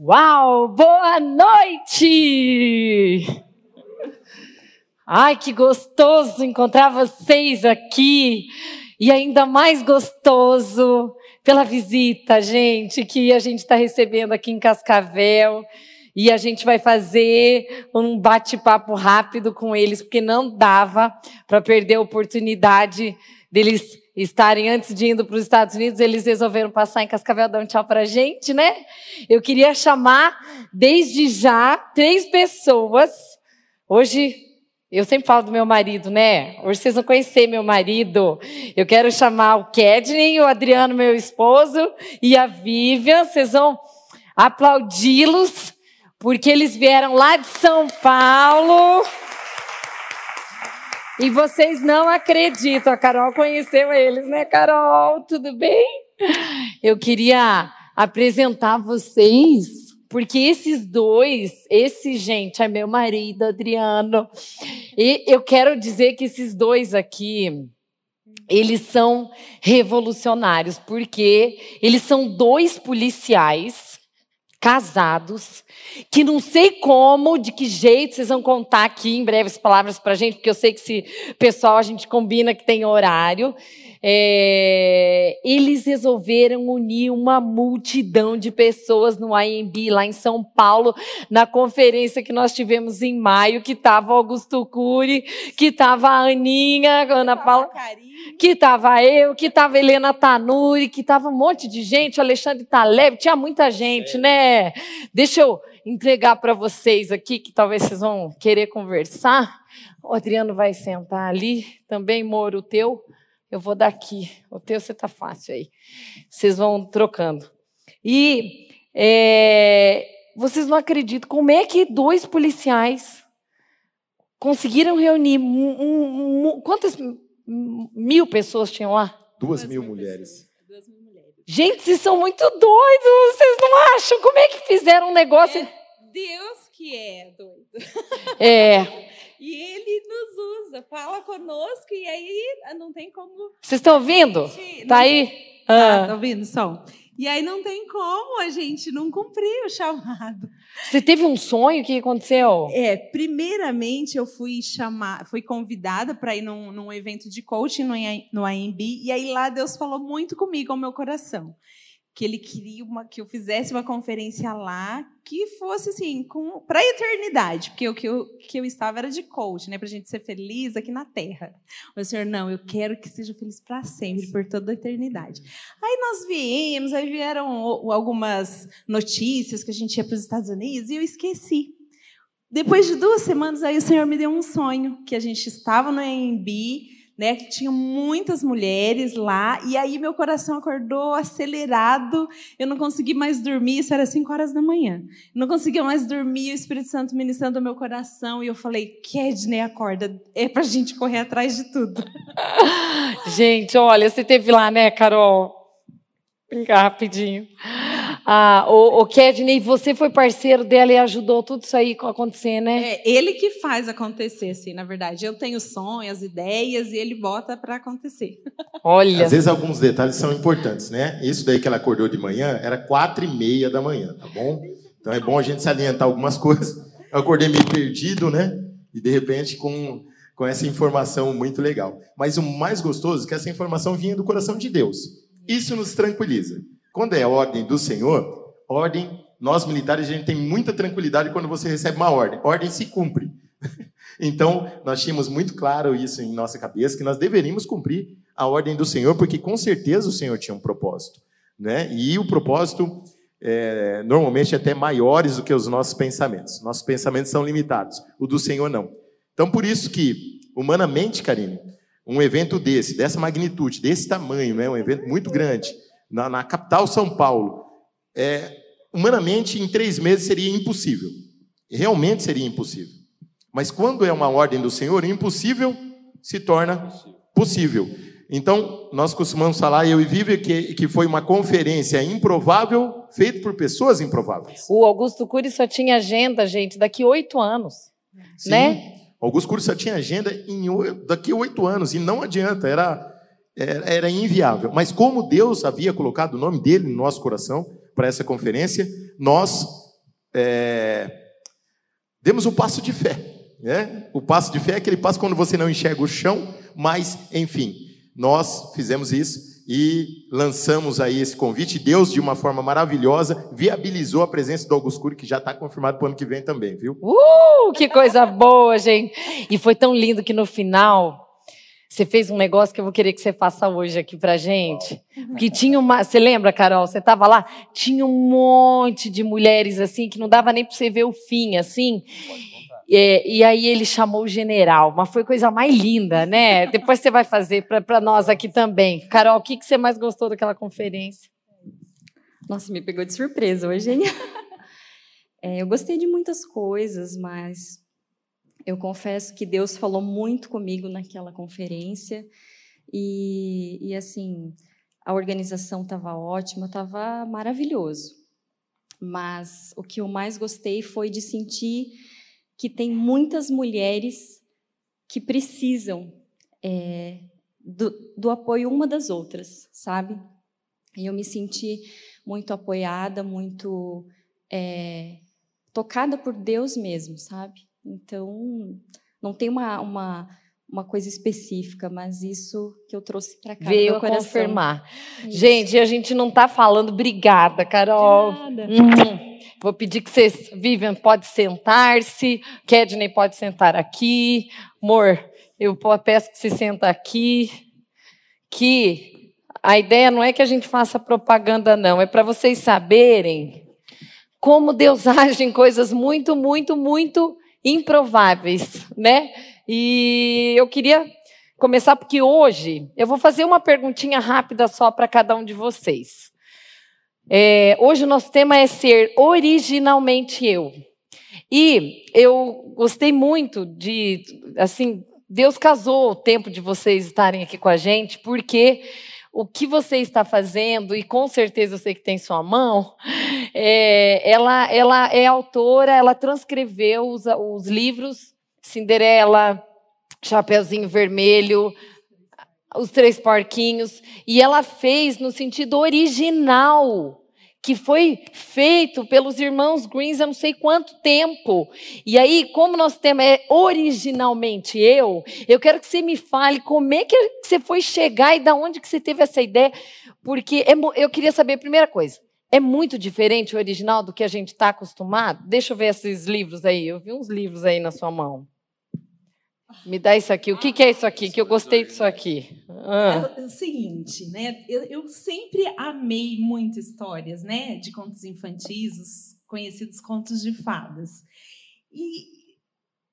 Uau, boa noite! Ai, que gostoso encontrar vocês aqui. E ainda mais gostoso pela visita, gente, que a gente está recebendo aqui em Cascavel. E a gente vai fazer um bate-papo rápido com eles, porque não dava para perder a oportunidade deles estarem antes de indo para os Estados Unidos, eles resolveram passar em Cascavel dar um tchau para a gente, né? Eu queria chamar desde já três pessoas. Hoje eu sempre falo do meu marido, né? Hoje vocês vão conhecer meu marido. Eu quero chamar o Kedney, o Adriano, meu esposo, e a Vivian. Vocês vão aplaudi-los, porque eles vieram lá de São Paulo. E vocês não acreditam, a Carol conheceu eles, né, Carol? Tudo bem? Eu queria apresentar vocês, porque esses dois, esse gente é meu marido, Adriano. E eu quero dizer que esses dois aqui, eles são revolucionários, porque eles são dois policiais casados, que não sei como, de que jeito vocês vão contar aqui em breves palavras para a gente, porque eu sei que esse pessoal a gente combina que tem horário. É, eles resolveram unir uma multidão de pessoas no IMB lá em São Paulo, na conferência que nós tivemos em maio, que estava Augusto Cury, que estava a Aninha, Ana Paula, que estava eu, que estava Helena Tanuri, que estava um monte de gente, Alexandre Taleb, tinha muita gente, né? Deixa eu entregar para vocês aqui, que talvez vocês vão querer conversar. O Adriano vai sentar ali, também, Moro, o teu. Eu vou daqui. O teu você está fácil aí. Vocês vão trocando. E é, vocês não acreditam como é que dois policiais conseguiram reunir um, um, um, quantas mil pessoas tinham lá? Duas, Duas mil, mil mulheres. Gente, vocês são muito doidos, vocês não acham? Como é que fizeram um negócio? É Deus que é doido. É. E ele nos usa, fala conosco e aí ah, não tem como. Vocês estão ouvindo? Tá aí? Ah. Tá ouvindo som? E aí não tem como a gente não cumprir o chamado. Você teve um sonho? O que aconteceu? É, primeiramente eu fui chamar, fui convidada para ir num, num, evento de coaching no, no AMB, e aí lá Deus falou muito comigo ao meu coração que ele queria uma, que eu fizesse uma conferência lá que fosse assim para a eternidade, porque o que eu, que eu estava era de coach, né, para a gente ser feliz aqui na Terra. O Senhor não, eu quero que seja feliz para sempre, por toda a eternidade. Aí nós viemos, aí vieram algumas notícias que a gente ia para os Estados Unidos e eu esqueci. Depois de duas semanas, aí o Senhor me deu um sonho que a gente estava no AMB né, que tinha muitas mulheres lá, e aí meu coração acordou acelerado, eu não consegui mais dormir, isso era 5 horas da manhã. Não conseguia mais dormir, o Espírito Santo ministrando o meu coração, e eu falei, Kedney, acorda, é pra gente correr atrás de tudo. gente, olha, você teve lá, né, Carol? Cá, rapidinho. Ah, o, o Kedney, você foi parceiro dela e ajudou tudo isso aí a acontecer, né? É, ele que faz acontecer, assim, na verdade. Eu tenho sonhos, ideias, e ele bota para acontecer. Olha. Às vezes alguns detalhes são importantes, né? Isso daí que ela acordou de manhã era quatro e meia da manhã, tá bom? Então é bom a gente salientar algumas coisas. Eu acordei meio perdido, né? E de repente com, com essa informação muito legal. Mas o mais gostoso é que essa informação vinha do coração de Deus. Isso nos tranquiliza. Quando é ordem do Senhor, ordem, nós militares, a gente tem muita tranquilidade quando você recebe uma ordem. Ordem se cumpre. Então, nós tínhamos muito claro isso em nossa cabeça, que nós deveríamos cumprir a ordem do Senhor, porque com certeza o Senhor tinha um propósito. Né? E o propósito, é, normalmente, é até maiores do que os nossos pensamentos. Nossos pensamentos são limitados, o do Senhor não. Então, por isso que, humanamente, Karine, um evento desse, dessa magnitude, desse tamanho, né? um evento muito grande, na, na capital São Paulo, é, humanamente, em três meses seria impossível. Realmente seria impossível. Mas quando é uma ordem do Senhor, impossível se torna possível. Então, nós costumamos falar, eu e Vivi, que, que foi uma conferência improvável, feita por pessoas improváveis. O Augusto Cury só tinha agenda, gente, daqui oito anos. Sim, né? Augusto Cury só tinha agenda em, daqui oito anos, e não adianta, era era inviável. Mas como Deus havia colocado o nome dele no nosso coração para essa conferência, nós é, demos o passo de fé. Né? O passo de fé é aquele passo quando você não enxerga o chão, mas, enfim, nós fizemos isso e lançamos aí esse convite. Deus, de uma forma maravilhosa, viabilizou a presença do Augusto Cury, que já está confirmado para o ano que vem também, viu? Uh, que coisa boa, gente! E foi tão lindo que no final você fez um negócio que eu vou querer que você faça hoje aqui pra gente. Que tinha uma. Você lembra, Carol? Você estava lá? Tinha um monte de mulheres assim que não dava nem para você ver o fim, assim. É, e aí ele chamou o general, mas foi coisa mais linda, né? Depois você vai fazer para nós aqui também. Carol, o que, que você mais gostou daquela conferência? Nossa, me pegou de surpresa hoje, hein? É, eu gostei de muitas coisas, mas eu confesso que Deus falou muito comigo naquela conferência e, e assim a organização estava ótima, estava maravilhoso. Mas o que eu mais gostei foi de sentir que tem muitas mulheres que precisam é, do, do apoio uma das outras, sabe? E eu me senti muito apoiada, muito é, tocada por Deus mesmo, sabe? Então, não tem uma, uma, uma coisa específica, mas isso que eu trouxe para cá. Veio confirmar. Isso. Gente, a gente não está falando. Obrigada, Carol. De nada. Hum, vou pedir que vocês. Vivian pode sentar-se. Kedney pode sentar aqui. Amor, eu peço que você senta aqui. Que a ideia não é que a gente faça propaganda, não. É para vocês saberem como Deus age em coisas muito, muito, muito improváveis, né? E eu queria começar porque hoje eu vou fazer uma perguntinha rápida só para cada um de vocês. É, hoje o nosso tema é ser originalmente eu. E eu gostei muito de, assim, Deus casou o tempo de vocês estarem aqui com a gente, porque o que você está fazendo, e com certeza eu sei que tem sua mão, é, ela, ela é autora, ela transcreveu os, os livros Cinderela, Chapeuzinho Vermelho, Os Três Porquinhos, e ela fez no sentido original que foi feito pelos irmãos Greens há não sei quanto tempo. E aí, como nosso tema é originalmente eu, eu quero que você me fale como é que você foi chegar e da onde que você teve essa ideia, porque é eu queria saber a primeira coisa. É muito diferente o original do que a gente está acostumado? Deixa eu ver esses livros aí. Eu vi uns livros aí na sua mão. Me dá isso aqui. O que, que é isso aqui? Que eu gostei disso aqui. Ah. É o seguinte, né? Eu, eu, sempre amei muito histórias, né? De contos infantis, os conhecidos contos de fadas. E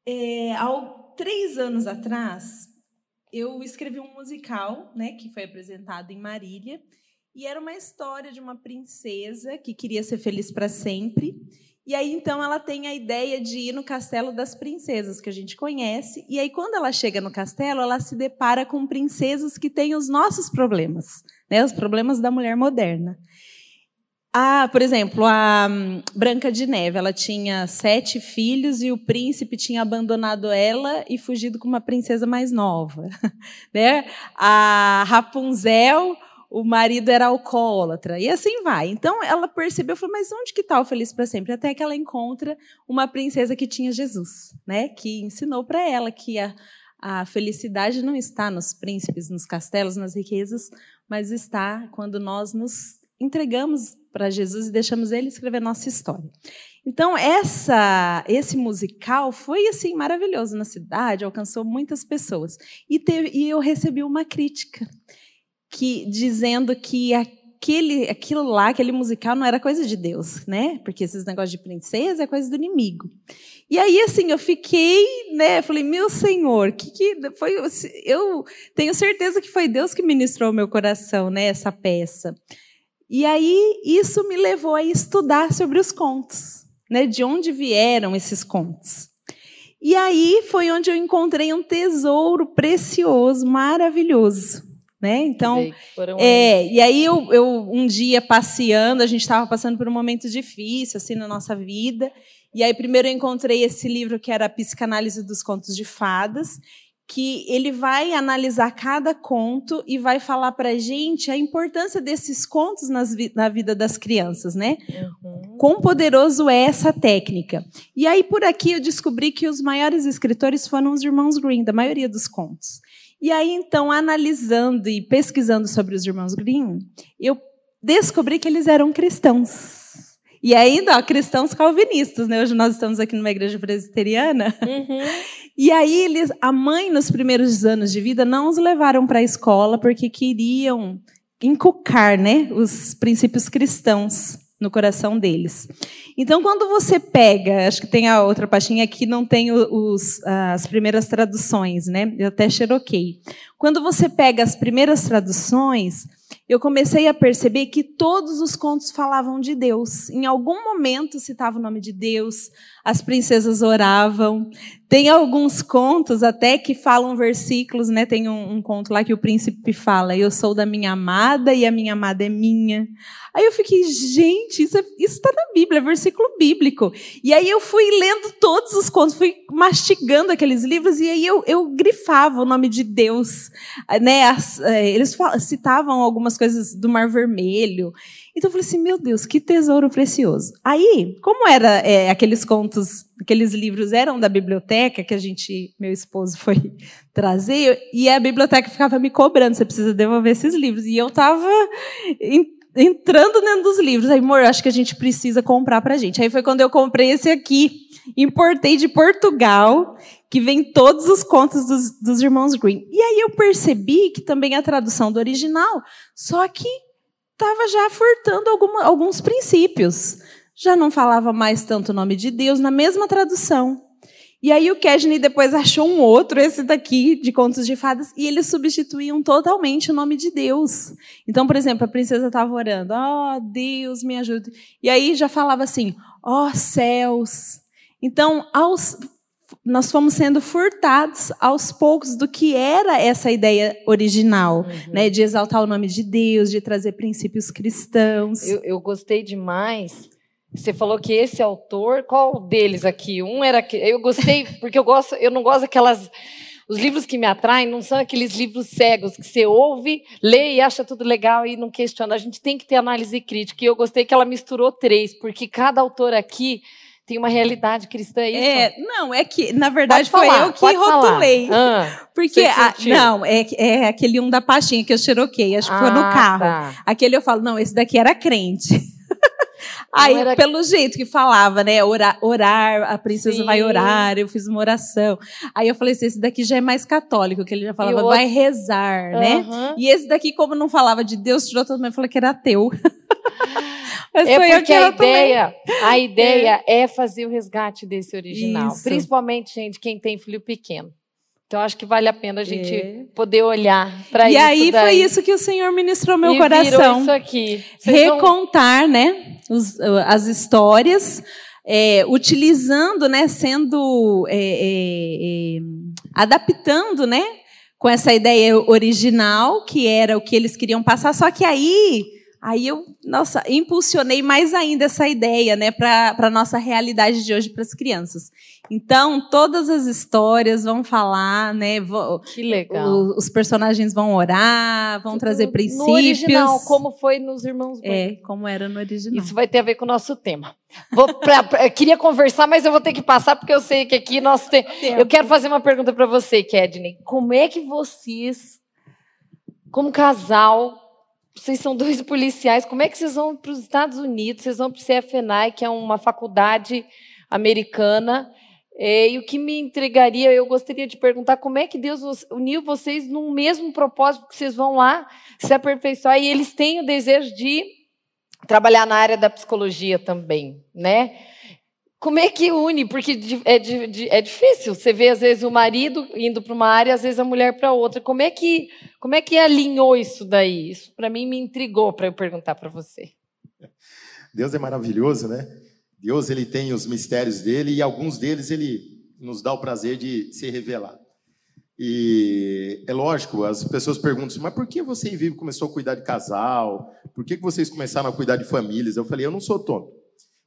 é, há três anos atrás, eu escrevi um musical, né? Que foi apresentado em Marília. E era uma história de uma princesa que queria ser feliz para sempre e aí, então, ela tem a ideia de ir no castelo das princesas, que a gente conhece. E aí, quando ela chega no castelo, ela se depara com princesas que têm os nossos problemas, né? os problemas da mulher moderna. Ah, por exemplo, a hum, Branca de Neve, ela tinha sete filhos e o príncipe tinha abandonado ela e fugido com uma princesa mais nova. Né? A Rapunzel, o marido era alcoólatra, e assim vai. Então ela percebeu, falou, mas onde que está o feliz para sempre? Até que ela encontra uma princesa que tinha Jesus, né? Que ensinou para ela que a, a felicidade não está nos príncipes, nos castelos, nas riquezas, mas está quando nós nos entregamos para Jesus e deixamos ele escrever nossa história. Então essa, esse musical foi assim maravilhoso na cidade, alcançou muitas pessoas e, teve, e eu recebi uma crítica que dizendo que aquele, aquilo lá, aquele musical não era coisa de Deus, né? Porque esses negócios de princesa é coisa do inimigo. E aí, assim, eu fiquei, né? Falei, meu Senhor, que que foi? Eu tenho certeza que foi Deus que ministrou meu coração, né? Essa peça. E aí, isso me levou a estudar sobre os contos, né? De onde vieram esses contos. E aí foi onde eu encontrei um tesouro precioso, maravilhoso né? Então, é, e aí eu, eu, um dia passeando, a gente estava passando por um momento difícil assim na nossa vida, e aí primeiro eu encontrei esse livro que era a Psicanálise dos Contos de Fadas, que ele vai analisar cada conto e vai falar para a gente a importância desses contos nas, na vida das crianças, né? Uhum. Quão poderoso é essa técnica. E aí, por aqui, eu descobri que os maiores escritores foram os irmãos Green, da maioria dos contos. E aí, então, analisando e pesquisando sobre os irmãos Green, eu descobri que eles eram cristãos. E ainda, ó, cristãos calvinistas, né? Hoje nós estamos aqui numa igreja presbiteriana. Uhum. E aí, eles, a mãe, nos primeiros anos de vida, não os levaram para a escola porque queriam inculcar né, os princípios cristãos no coração deles. Então, quando você pega, acho que tem a outra pastinha aqui, não tem os, as primeiras traduções, né? Eu até xeroquei. Quando você pega as primeiras traduções, eu comecei a perceber que todos os contos falavam de Deus. Em algum momento citava o nome de Deus, as princesas oravam. Tem alguns contos até que falam versículos, né? Tem um, um conto lá que o príncipe fala: Eu sou da minha amada e a minha amada é minha. Aí eu fiquei, gente, isso é, está na Bíblia, é versículo bíblico. E aí eu fui lendo todos os contos, fui mastigando aqueles livros e aí eu, eu grifava o nome de Deus. Né? As, é, eles citavam algumas coisas do Mar Vermelho. Então eu falei assim, meu Deus, que tesouro precioso. Aí, como era é, aqueles contos, aqueles livros eram da biblioteca que a gente, meu esposo foi trazer, e a biblioteca ficava me cobrando, você precisa devolver esses livros. E eu estava entrando dentro dos livros. Aí, amor, acho que a gente precisa comprar para gente. Aí foi quando eu comprei esse aqui, importei de Portugal, que vem todos os contos dos, dos irmãos Green. E aí eu percebi que também a tradução do original, só que estava já furtando alguma, alguns princípios. Já não falava mais tanto o nome de Deus na mesma tradução. E aí o Kedney depois achou um outro, esse daqui, de contos de fadas, e eles substituíam totalmente o nome de Deus. Então, por exemplo, a princesa estava orando, ó oh, Deus, me ajude. E aí já falava assim, ó oh, céus. Então, aos, nós fomos sendo furtados aos poucos do que era essa ideia original, uhum. né, de exaltar o nome de Deus, de trazer princípios cristãos. Eu, eu, gostei demais. Você falou que esse autor, qual deles aqui? Um era eu gostei porque eu gosto, eu não gosto daquelas os livros que me atraem não são aqueles livros cegos que você ouve, lê e acha tudo legal e não questiona. A gente tem que ter análise crítica. E eu gostei que ela misturou três, porque cada autor aqui tem uma realidade cristã, é isso? É, não, é que, na verdade, foi eu que rotulei. Ah, porque, a, não, é, é aquele um da pastinha que eu xeroquei, acho que ah, foi no ah, carro. Tá. Aquele eu falo, não, esse daqui era crente. Aí, era... pelo jeito que falava, né? Orar, orar a princesa Sim. vai orar, eu fiz uma oração. Aí eu falei assim: esse daqui já é mais católico, que ele já falava, outro... vai rezar, uhum. né? E esse daqui, como não falava de Deus, tirou todo mundo e falou que era ateu. é porque a ideia, a ideia é. é. fazer o resgate desse original. Isso. Principalmente, gente, quem tem filho pequeno. Então, acho que vale a pena a gente é. poder olhar para isso. E aí daí. foi isso que o Senhor ministrou meu e coração. isso aqui. Vocês Recontar, vão... né, os, as histórias, é, utilizando, né, sendo é, é, é, adaptando, né, com essa ideia original que era o que eles queriam passar. Só que aí Aí eu, nossa, impulsionei mais ainda essa ideia, né, para a nossa realidade de hoje para as crianças. Então, todas as histórias vão falar, né? Vão, que legal. O, os personagens vão orar, vão Tudo trazer princípios. No original, como foi nos Irmãos É, como era no original. Isso vai ter a ver com o nosso tema. Vou pra, pra, queria conversar, mas eu vou ter que passar, porque eu sei que aqui nós temos. Eu quero fazer uma pergunta para você, Kedney. Como é que vocês, como casal, vocês são dois policiais, como é que vocês vão para os Estados Unidos? Vocês vão para o CFNI, que é uma faculdade americana. É, e o que me intrigaria, eu gostaria de perguntar como é que Deus uniu vocês num mesmo propósito que vocês vão lá se aperfeiçoar e eles têm o desejo de trabalhar na área da psicologia também, né? Como é que une? Porque é, é difícil. Você vê, às vezes, o marido indo para uma área, às vezes a mulher para outra. Como é que, como é que alinhou isso daí? Isso, para mim, me intrigou para eu perguntar para você. Deus é maravilhoso, né? Deus ele tem os mistérios dele e alguns deles ele nos dá o prazer de se revelar. E é lógico, as pessoas perguntam assim, mas por que você e Vivo começou a cuidar de casal? Por que vocês começaram a cuidar de famílias? Eu falei, eu não sou tonto.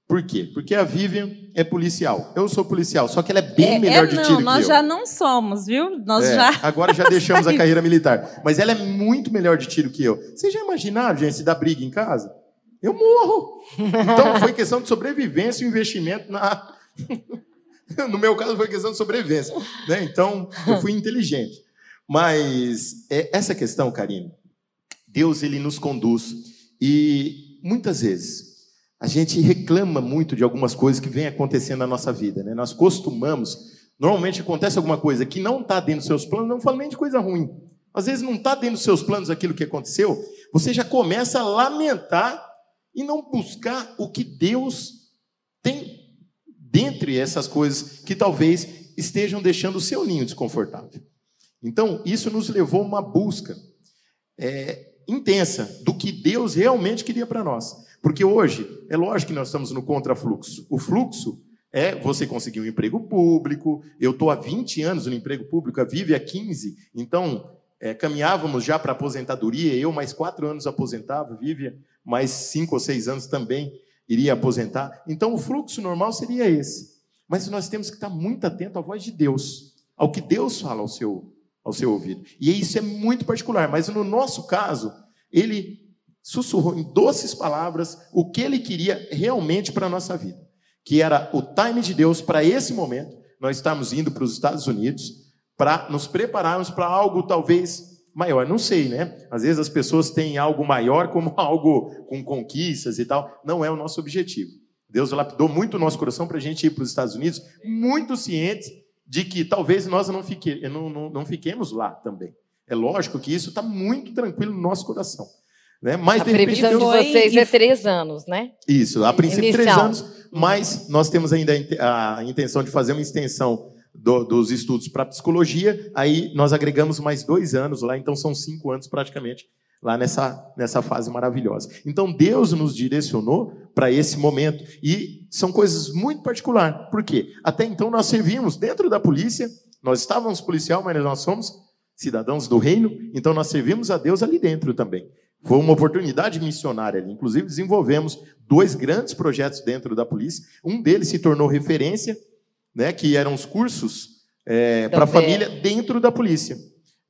Por quê? Porque a Vivian é policial. Eu sou policial, só que ela é bem é, melhor é, de não, tiro que eu. Nós já não somos, viu? Nós é, já. Agora já deixamos a carreira militar. Mas ela é muito melhor de tiro que eu. Vocês já imaginaram, gente, se dá briga em casa? Eu morro. Então foi questão de sobrevivência e investimento na. no meu caso foi questão de sobrevivência. Né? Então eu fui inteligente. Mas é, essa questão, Karine, Deus ele nos conduz e muitas vezes a gente reclama muito de algumas coisas que vêm acontecendo na nossa vida. Né? Nós costumamos, normalmente acontece alguma coisa que não está dentro dos seus planos, não falo nem de coisa ruim. Às vezes não está dentro dos seus planos aquilo que aconteceu, você já começa a lamentar e não buscar o que Deus tem dentre essas coisas que talvez estejam deixando o seu ninho desconfortável. Então, isso nos levou a uma busca é, intensa do que Deus realmente queria para nós. Porque hoje, é lógico que nós estamos no contrafluxo. O fluxo é você conseguir um emprego público. Eu estou há 20 anos no emprego público, a Vive há 15. Então, é, caminhávamos já para aposentadoria. Eu, mais quatro anos aposentava, Vive mais cinco ou seis anos também iria aposentar. Então, o fluxo normal seria esse. Mas nós temos que estar muito atento à voz de Deus, ao que Deus fala ao seu, ao seu ouvido. E isso é muito particular. Mas no nosso caso, ele sussurrou em doces palavras o que ele queria realmente para a nossa vida, que era o time de Deus para esse momento. Nós estamos indo para os Estados Unidos para nos prepararmos para algo talvez maior. Não sei, né? Às vezes as pessoas têm algo maior como algo com conquistas e tal. Não é o nosso objetivo. Deus lapidou muito o nosso coração para a gente ir para os Estados Unidos, muito ciente de que talvez nós não, fique, não, não, não fiquemos lá também. É lógico que isso está muito tranquilo no nosso coração. Né? Mas, a de previsão de vocês é três anos, né? Isso, a princípio Inicial. três anos, mas nós temos ainda a intenção de fazer uma extensão do, dos estudos para psicologia, aí nós agregamos mais dois anos lá, então são cinco anos praticamente lá nessa, nessa fase maravilhosa. Então Deus nos direcionou para esse momento e são coisas muito particulares. Por quê? Até então nós servíamos dentro da polícia, nós estávamos policial, mas nós somos cidadãos do reino, então nós servimos a Deus ali dentro também. Foi uma oportunidade missionária ali. Inclusive, desenvolvemos dois grandes projetos dentro da polícia. Um deles se tornou referência, né, que eram os cursos é, para a família dentro da polícia.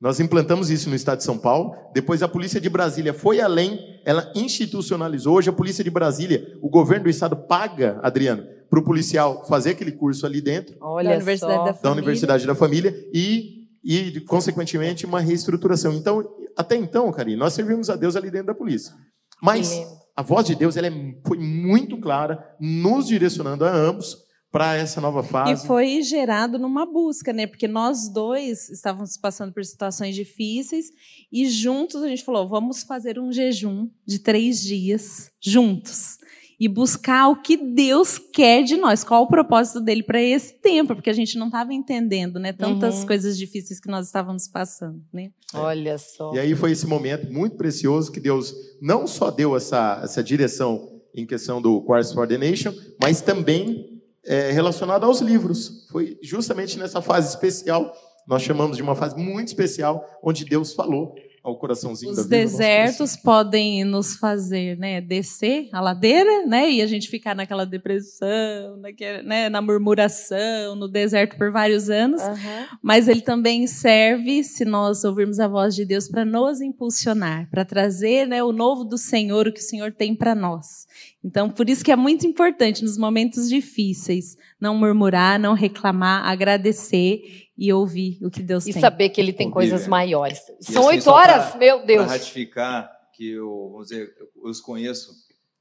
Nós implantamos isso no estado de São Paulo. Depois, a Polícia de Brasília foi além, ela institucionalizou. Hoje, a Polícia de Brasília, o governo do estado paga, Adriano, para o policial fazer aquele curso ali dentro. Olha da Universidade da, da Universidade da Família. E, e, consequentemente, uma reestruturação. Então, até então, Karine, nós servimos a Deus ali dentro da polícia. Mas a voz de Deus ela é, foi muito clara, nos direcionando a ambos para essa nova fase. E foi gerado numa busca, né? Porque nós dois estávamos passando por situações difíceis e juntos a gente falou: vamos fazer um jejum de três dias juntos e buscar o que Deus quer de nós, qual o propósito dele para esse tempo, porque a gente não estava entendendo, né, tantas uhum. coisas difíceis que nós estávamos passando, né? Olha só. E aí foi esse momento muito precioso que Deus não só deu essa essa direção em questão do Quartz for the Nation, mas também é, relacionado aos livros. Foi justamente nessa fase especial, nós chamamos de uma fase muito especial, onde Deus falou ao coraçãozinho Os da vida. Os desertos podem nos fazer né, descer a ladeira, né, e a gente ficar naquela depressão, naquela, né, na murmuração, no deserto por vários anos. Uhum. Mas ele também serve, se nós ouvirmos a voz de Deus, para nos impulsionar, para trazer né, o novo do Senhor, o que o Senhor tem para nós. Então, por isso que é muito importante nos momentos difíceis não murmurar, não reclamar, agradecer e ouvir o que Deus e tem. E saber que Ele tem coisas maiores. São assim, oito horas, pra, meu Deus. Para ratificar que eu, vamos dizer, eu os conheço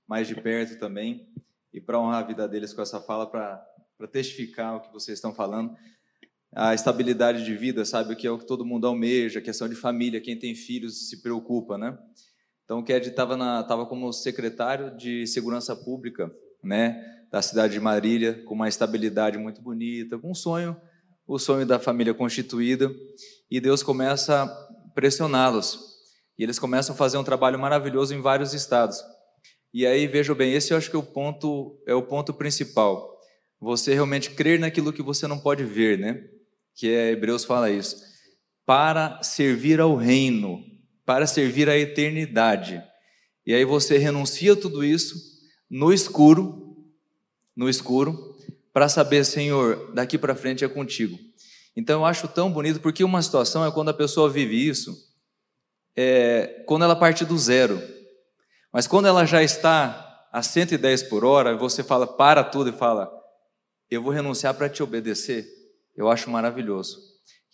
mais de perto também e para honrar a vida deles com essa fala, para testificar o que vocês estão falando, a estabilidade de vida, sabe, o que é o que todo mundo almeja, a questão de família, quem tem filhos se preocupa, né? Então, o Ked estava tava como secretário de Segurança Pública, né, da cidade de Marília, com uma estabilidade muito bonita, com um sonho o sonho da família constituída e Deus começa a pressioná-los. E eles começam a fazer um trabalho maravilhoso em vários estados. E aí, vejam bem, esse eu acho que é o ponto, é o ponto principal. Você realmente crer naquilo que você não pode ver, né? Que é Hebreus fala isso. Para servir ao reino, para servir à eternidade. E aí você renuncia tudo isso no escuro no escuro para saber, Senhor, daqui para frente é contigo. Então eu acho tão bonito porque uma situação é quando a pessoa vive isso, é, quando ela parte do zero. Mas quando ela já está a 110 por hora, você fala, para tudo e fala, eu vou renunciar para te obedecer. Eu acho maravilhoso.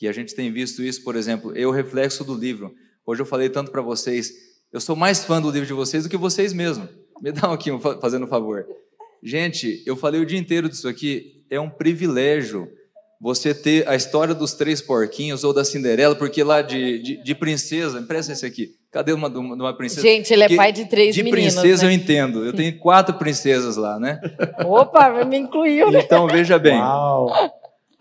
E a gente tem visto isso, por exemplo, eu reflexo do livro. Hoje eu falei tanto para vocês, eu sou mais fã do livro de vocês do que vocês mesmos. Me dá um aqui, fazendo um favor. Gente, eu falei o dia inteiro disso aqui, é um privilégio você ter a história dos três porquinhos ou da Cinderela, porque lá de, de, de princesa, empresta esse aqui. Cadê uma de uma princesa? Gente, ele é pai de três de meninas. De princesa né? eu entendo. Eu tenho quatro princesas lá, né? Opa, me incluiu, né? Então, veja bem. Uau.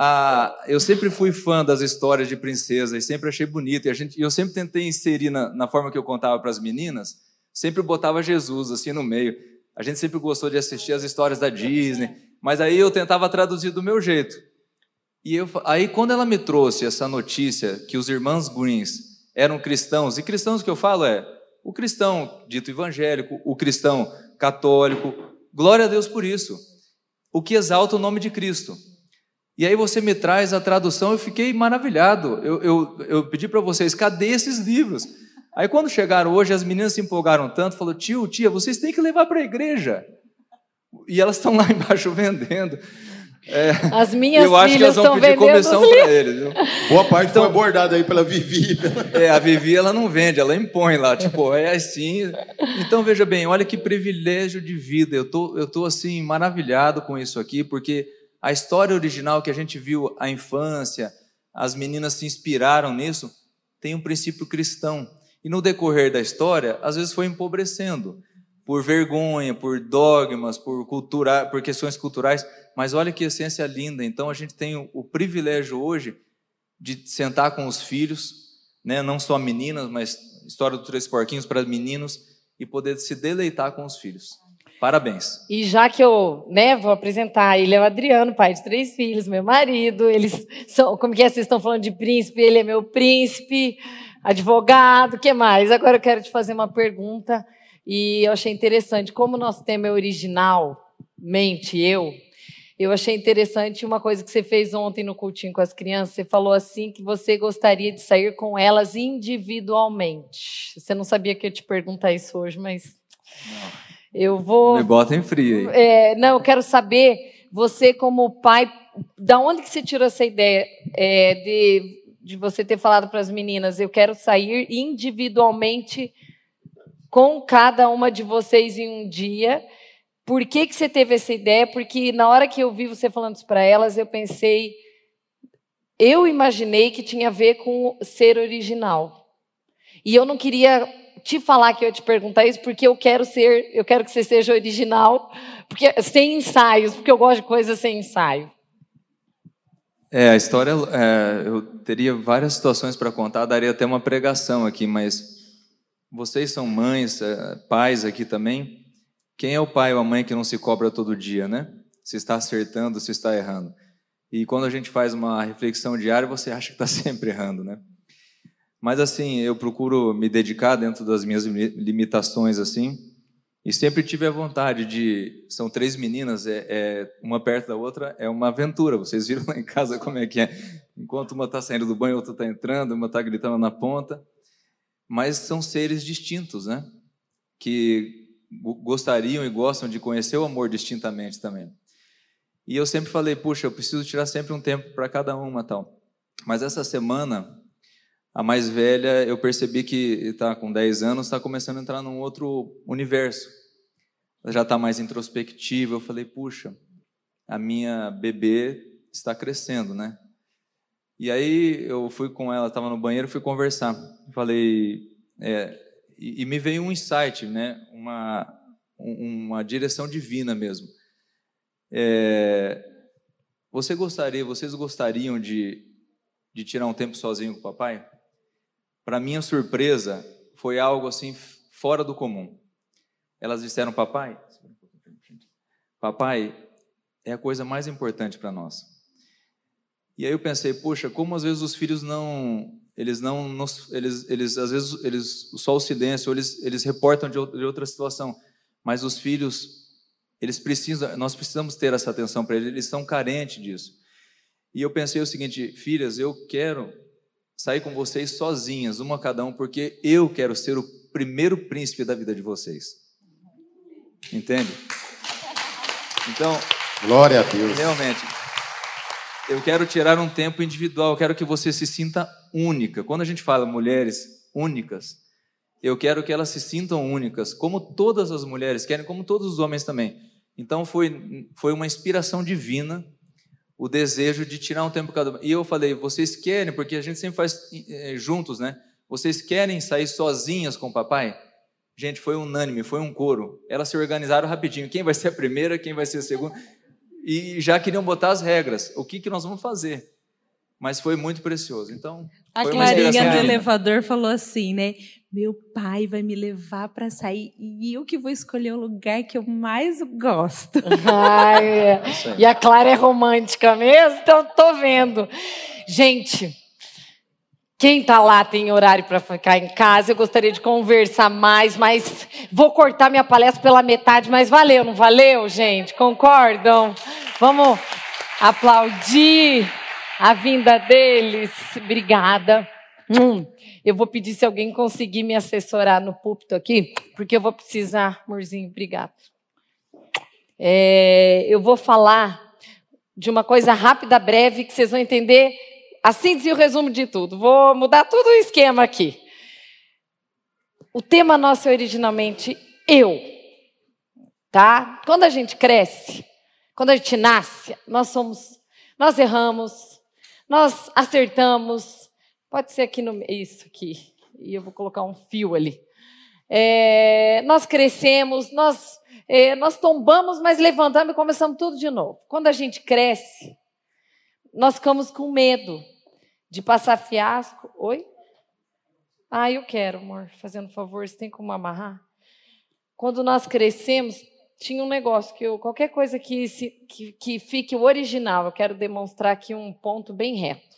Ah, eu sempre fui fã das histórias de princesa e sempre achei bonito. E a gente, eu sempre tentei inserir na, na forma que eu contava para as meninas, sempre botava Jesus assim no meio. A gente sempre gostou de assistir as histórias da Disney, mas aí eu tentava traduzir do meu jeito. E eu, aí, quando ela me trouxe essa notícia que os irmãos Greens eram cristãos, e cristãos que eu falo é o cristão dito evangélico, o cristão católico, glória a Deus por isso, o que exalta o nome de Cristo. E aí você me traz a tradução, eu fiquei maravilhado. Eu, eu, eu pedi para vocês, cadê esses livros? Aí quando chegaram hoje, as meninas se empolgaram tanto, falou, tio, tia, vocês têm que levar para a igreja. E elas estão lá embaixo vendendo. É, As minhas eu acho que elas vão pedir comissão para eles. Viu? Boa parte Então- foi abordada aí pela Vivi. É, a Vivi ela não vende, ela impõe lá, tipo, é assim. Então veja bem, olha que privilégio de vida. Eu tô, eu tô assim maravilhado com isso aqui, porque a história original que a gente viu, a infância, as meninas se inspiraram nisso, tem um princípio cristão. E no decorrer da história, às vezes foi empobrecendo por vergonha, por dogmas, por cultura, por questões culturais. Mas olha que essência linda. Então a gente tem o, o privilégio hoje de sentar com os filhos, né, não só meninas, mas história dos três porquinhos para meninos e poder se deleitar com os filhos. Parabéns. E já que eu né, vou apresentar, ele é o Adriano, pai de três filhos, meu marido. Eles são, como que é? Vocês estão falando de príncipe? Ele é meu príncipe, advogado, o que mais? Agora eu quero te fazer uma pergunta e eu achei interessante. Como o nosso tema é originalmente eu, eu achei interessante uma coisa que você fez ontem no cultinho com as crianças. Você falou assim que você gostaria de sair com elas individualmente. Você não sabia que eu ia te perguntar isso hoje, mas eu vou. Me bota em frio aí. É, não, eu quero saber, você como pai, da onde que você tirou essa ideia é, de, de você ter falado para as meninas, eu quero sair individualmente com cada uma de vocês em um dia. Por que, que você teve essa ideia? Porque na hora que eu vi você falando isso para elas, eu pensei, eu imaginei que tinha a ver com ser original. E eu não queria te falar que eu ia te perguntar isso, porque eu quero ser, eu quero que você seja original, porque sem ensaios, porque eu gosto de coisas sem ensaio. É, a história, é, eu teria várias situações para contar, daria até uma pregação aqui, mas vocês são mães, é, pais aqui também. Quem é o pai ou a mãe que não se cobra todo dia, né? Se está acertando, se está errando. E quando a gente faz uma reflexão diária, você acha que está sempre errando, né? Mas assim, eu procuro me dedicar dentro das minhas limitações, assim, e sempre tive a vontade de. São três meninas, é, é, uma perto da outra, é uma aventura. Vocês viram lá em casa como é que é. Enquanto uma está saindo do banho, outra está entrando, uma está gritando na ponta. Mas são seres distintos, né? Que gostariam e gostam de conhecer o amor distintamente também. E eu sempre falei, puxa, eu preciso tirar sempre um tempo para cada uma tal. Mas essa semana, a mais velha, eu percebi que está com 10 anos, está começando a entrar num outro universo. Ela já está mais introspectiva. Eu falei, puxa, a minha bebê está crescendo, né? E aí eu fui com ela, estava no banheiro, fui conversar. Falei, é, e, e, me veio um insight, né? Uma uma direção divina mesmo. É, você gostaria, vocês gostariam de de tirar um tempo sozinho com o papai? Para minha surpresa, foi algo assim fora do comum. Elas disseram, papai, papai, é a coisa mais importante para nós. E aí eu pensei, poxa, como às vezes os filhos não, eles não, nos, eles, eles às vezes eles só o silêncio, eles, eles reportam de, outra situação, mas os filhos Eles precisam, nós precisamos ter essa atenção para eles, eles estão carentes disso. E eu pensei o seguinte, filhas, eu quero sair com vocês sozinhas, uma a cada um, porque eu quero ser o primeiro príncipe da vida de vocês. Entende? Então, Glória a Deus. realmente, eu quero tirar um tempo individual, eu quero que você se sinta única. Quando a gente fala mulheres únicas, eu quero que elas se sintam únicas, como todas as mulheres querem, como todos os homens também. Então foi, foi uma inspiração divina o desejo de tirar um tempo cada um. E eu falei, vocês querem, porque a gente sempre faz é, juntos, né? Vocês querem sair sozinhas com o papai? Gente, foi unânime, foi um coro. Elas se organizaram rapidinho. Quem vai ser a primeira, quem vai ser a segunda? E já queriam botar as regras. O que, que nós vamos fazer? Mas foi muito precioso. Então, a Clarinha do elevador falou assim, né? Meu pai vai me levar para sair e eu que vou escolher o lugar que eu mais gosto. Ai, é. E a Clara é romântica mesmo, então tô vendo. Gente, quem tá lá tem horário para ficar em casa. Eu gostaria de conversar mais, mas vou cortar minha palestra pela metade, mas valeu, não valeu, gente? Concordam? Vamos aplaudir a vinda deles. Obrigada. Hum, eu vou pedir se alguém conseguir me assessorar no púlpito aqui, porque eu vou precisar, amorzinho, obrigada. É, eu vou falar de uma coisa rápida, breve, que vocês vão entender a síntese e o resumo de tudo. Vou mudar todo o esquema aqui. O tema nosso é originalmente eu. Tá? Quando a gente cresce, quando a gente nasce, nós somos, nós erramos, nós acertamos. Pode ser aqui no isso aqui. E eu vou colocar um fio ali. É, nós crescemos, nós é, nós tombamos, mas levantamos e começamos tudo de novo. Quando a gente cresce, nós ficamos com medo de passar fiasco. Oi? Ah, eu quero, amor. Fazendo favor, você tem como amarrar? Quando nós crescemos, tinha um negócio que eu, qualquer coisa que, se, que, que fique original, eu quero demonstrar aqui um ponto bem reto.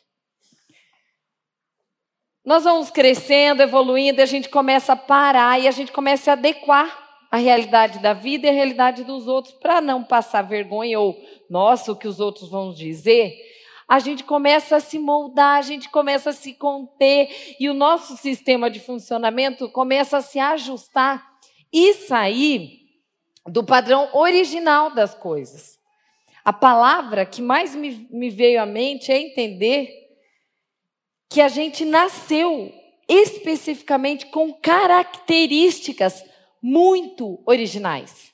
Nós vamos crescendo, evoluindo, e a gente começa a parar e a gente começa a adequar a realidade da vida e a realidade dos outros para não passar vergonha ou, nossa, o que os outros vão dizer. A gente começa a se moldar, a gente começa a se conter e o nosso sistema de funcionamento começa a se ajustar e sair do padrão original das coisas. A palavra que mais me, me veio à mente é entender que a gente nasceu especificamente com características muito originais.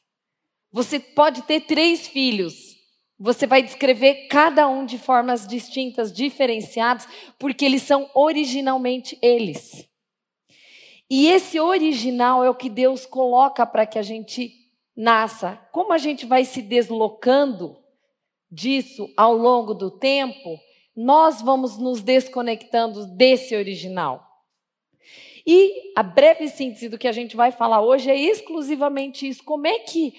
Você pode ter três filhos. Você vai descrever cada um de formas distintas, diferenciadas, porque eles são originalmente eles. E esse original é o que Deus coloca para que a gente nasça. Como a gente vai se deslocando disso ao longo do tempo, nós vamos nos desconectando desse original. E a breve síntese do que a gente vai falar hoje é exclusivamente isso. Como é que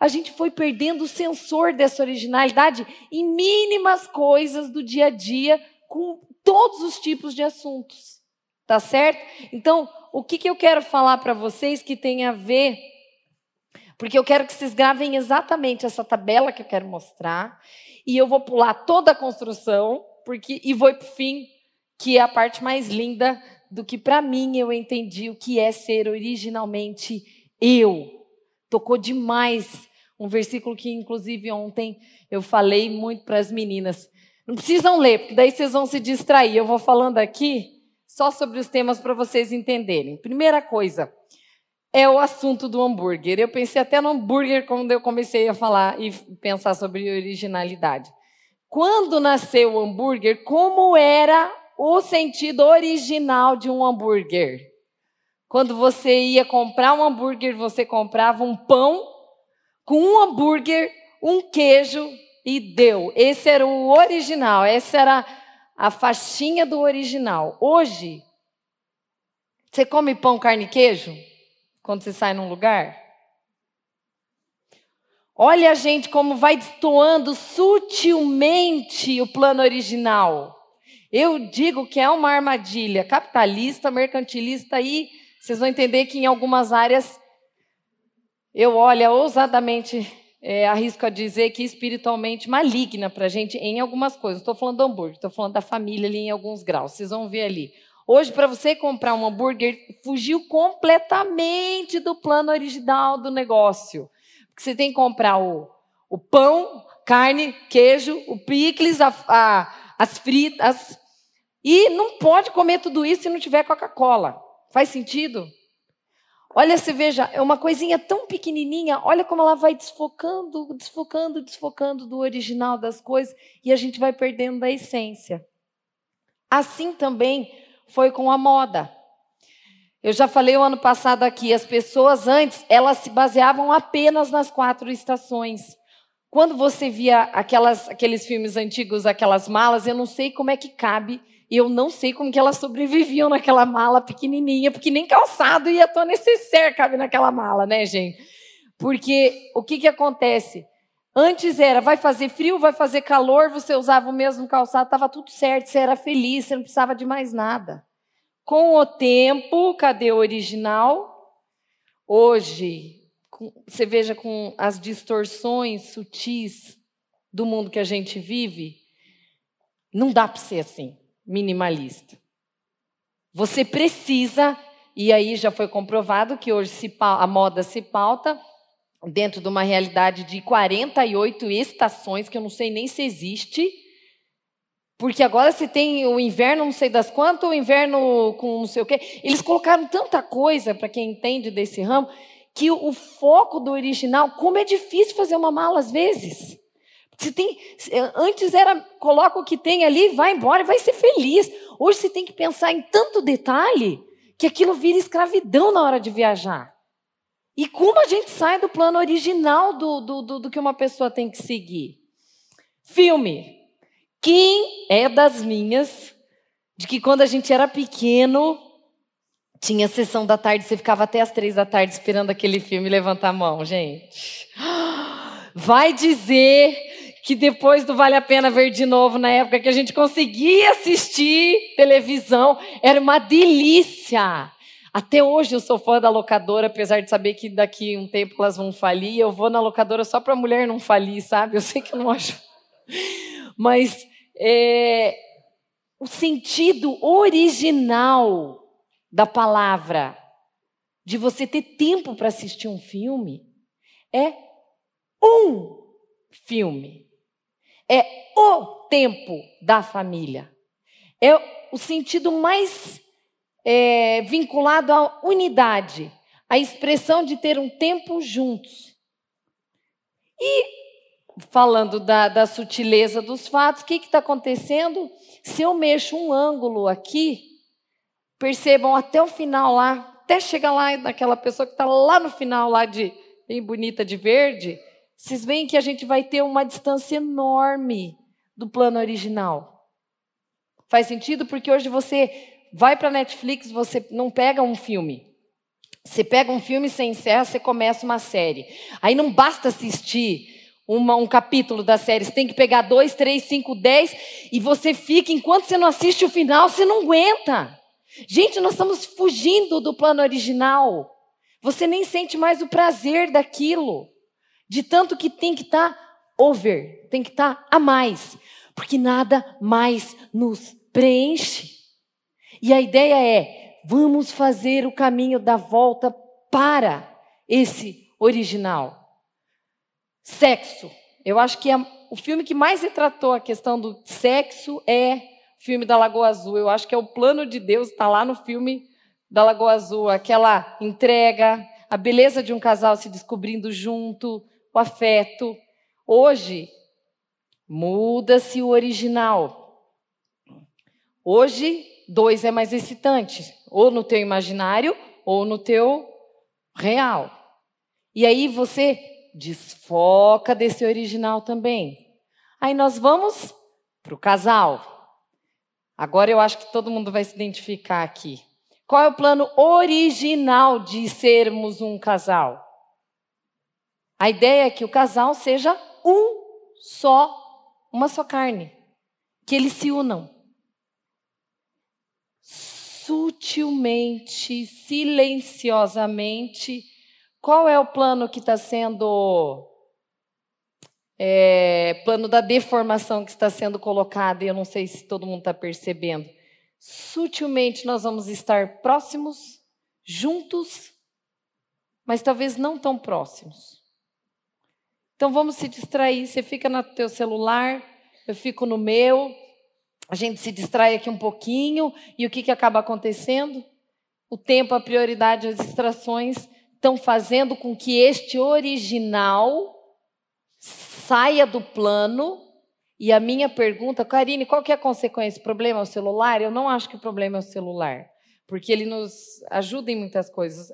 a gente foi perdendo o sensor dessa originalidade em mínimas coisas do dia a dia, com todos os tipos de assuntos. Tá certo? Então, o que, que eu quero falar para vocês que tem a ver. Porque eu quero que vocês gravem exatamente essa tabela que eu quero mostrar. E eu vou pular toda a construção, porque e vou para o fim, que é a parte mais linda do que para mim eu entendi o que é ser originalmente eu. Tocou demais um versículo que inclusive ontem eu falei muito para as meninas. Não precisam ler, porque daí vocês vão se distrair. Eu vou falando aqui só sobre os temas para vocês entenderem. Primeira coisa é o assunto do hambúrguer. Eu pensei até no hambúrguer quando eu comecei a falar e pensar sobre originalidade. Quando nasceu o hambúrguer, como era o sentido original de um hambúrguer. Quando você ia comprar um hambúrguer, você comprava um pão com um hambúrguer, um queijo e deu. Esse era o original, essa era a faixinha do original. Hoje, você come pão, carne e queijo quando você sai num lugar? Olha, gente, como vai destoando sutilmente o plano original. Eu digo que é uma armadilha capitalista, mercantilista e vocês vão entender que em algumas áreas eu olho ousadamente é, arrisco a dizer que espiritualmente maligna para a gente em algumas coisas. Estou falando do hambúrguer, estou falando da família ali em alguns graus. Vocês vão ver ali. Hoje, para você comprar um hambúrguer, fugiu completamente do plano original do negócio. Porque você tem que comprar o, o pão, carne, queijo, o picles, a, a, as fritas. E não pode comer tudo isso se não tiver Coca-Cola. Faz sentido? Olha, você veja, é uma coisinha tão pequenininha, olha como ela vai desfocando, desfocando, desfocando do original das coisas e a gente vai perdendo da essência. Assim também foi com a moda. Eu já falei o ano passado aqui, as pessoas antes, elas se baseavam apenas nas quatro estações. Quando você via aquelas, aqueles filmes antigos, aquelas malas, eu não sei como é que cabe e eu não sei como que elas sobreviviam naquela mala pequenininha, porque nem calçado e a tua cabe naquela mala, né, gente? Porque o que, que acontece? Antes era, vai fazer frio, vai fazer calor, você usava o mesmo calçado, estava tudo certo, você era feliz, você não precisava de mais nada. Com o tempo, cadê o original? Hoje, você veja com as distorções sutis do mundo que a gente vive, não dá para ser assim minimalista. Você precisa, e aí já foi comprovado que hoje a moda se pauta dentro de uma realidade de 48 estações, que eu não sei nem se existe, porque agora você tem o inverno não sei das quantas, o inverno com não sei o quê. Eles colocaram tanta coisa, para quem entende desse ramo, que o foco do original, como é difícil fazer uma mala às vezes. Você tem, antes era coloca o que tem ali, vai embora e vai ser feliz. Hoje você tem que pensar em tanto detalhe que aquilo vira escravidão na hora de viajar. E como a gente sai do plano original do, do, do, do que uma pessoa tem que seguir? Filme. Quem é das minhas de que quando a gente era pequeno tinha sessão da tarde, você ficava até as três da tarde esperando aquele filme levantar a mão, gente. Vai dizer que depois do Vale a Pena Ver de novo, na época que a gente conseguia assistir televisão, era uma delícia. Até hoje eu sou fã da locadora, apesar de saber que daqui um tempo elas vão falir. Eu vou na locadora só para a mulher não falir, sabe? Eu sei que eu não acho. Mas é, o sentido original da palavra, de você ter tempo para assistir um filme, é um filme é o tempo da família. É o sentido mais é, vinculado à unidade, à expressão de ter um tempo juntos. E falando da, da sutileza dos fatos, o que está acontecendo? Se eu mexo um ângulo aqui, percebam até o final lá, até chegar lá naquela pessoa que está lá no final lá de bem bonita de verde, vocês veem que a gente vai ter uma distância enorme do plano original. Faz sentido? Porque hoje você vai para Netflix, você não pega um filme. Você pega um filme, você encerra, você começa uma série. Aí não basta assistir uma, um capítulo da série, você tem que pegar dois, três, cinco, dez, e você fica, enquanto você não assiste o final, você não aguenta. Gente, nós estamos fugindo do plano original. Você nem sente mais o prazer daquilo. De tanto que tem que estar tá over, tem que estar tá a mais, porque nada mais nos preenche. E a ideia é: vamos fazer o caminho da volta para esse original. Sexo. Eu acho que é o filme que mais retratou a questão do sexo é o filme da Lagoa Azul. Eu acho que é o plano de Deus, está lá no filme da Lagoa Azul, aquela entrega, a beleza de um casal se descobrindo junto, o afeto. Hoje, muda-se o original. Hoje, dois é mais excitante, ou no teu imaginário ou no teu real. E aí você desfoca desse original também. Aí nós vamos para o casal. Agora eu acho que todo mundo vai se identificar aqui. Qual é o plano original de sermos um casal? A ideia é que o casal seja um só, uma só carne. Que eles se unam. Sutilmente, silenciosamente. Qual é o plano que está sendo é, plano da deformação que está sendo colocado, e eu não sei se todo mundo está percebendo. Sutilmente nós vamos estar próximos, juntos, mas talvez não tão próximos. Então vamos se distrair. Você fica no teu celular, eu fico no meu, a gente se distrai aqui um pouquinho, e o que, que acaba acontecendo? O tempo, a prioridade, as distrações estão fazendo com que este original saia do plano. E a minha pergunta, Karine, qual que é a consequência? O problema é o celular? Eu não acho que o problema é o celular, porque ele nos ajuda em muitas coisas.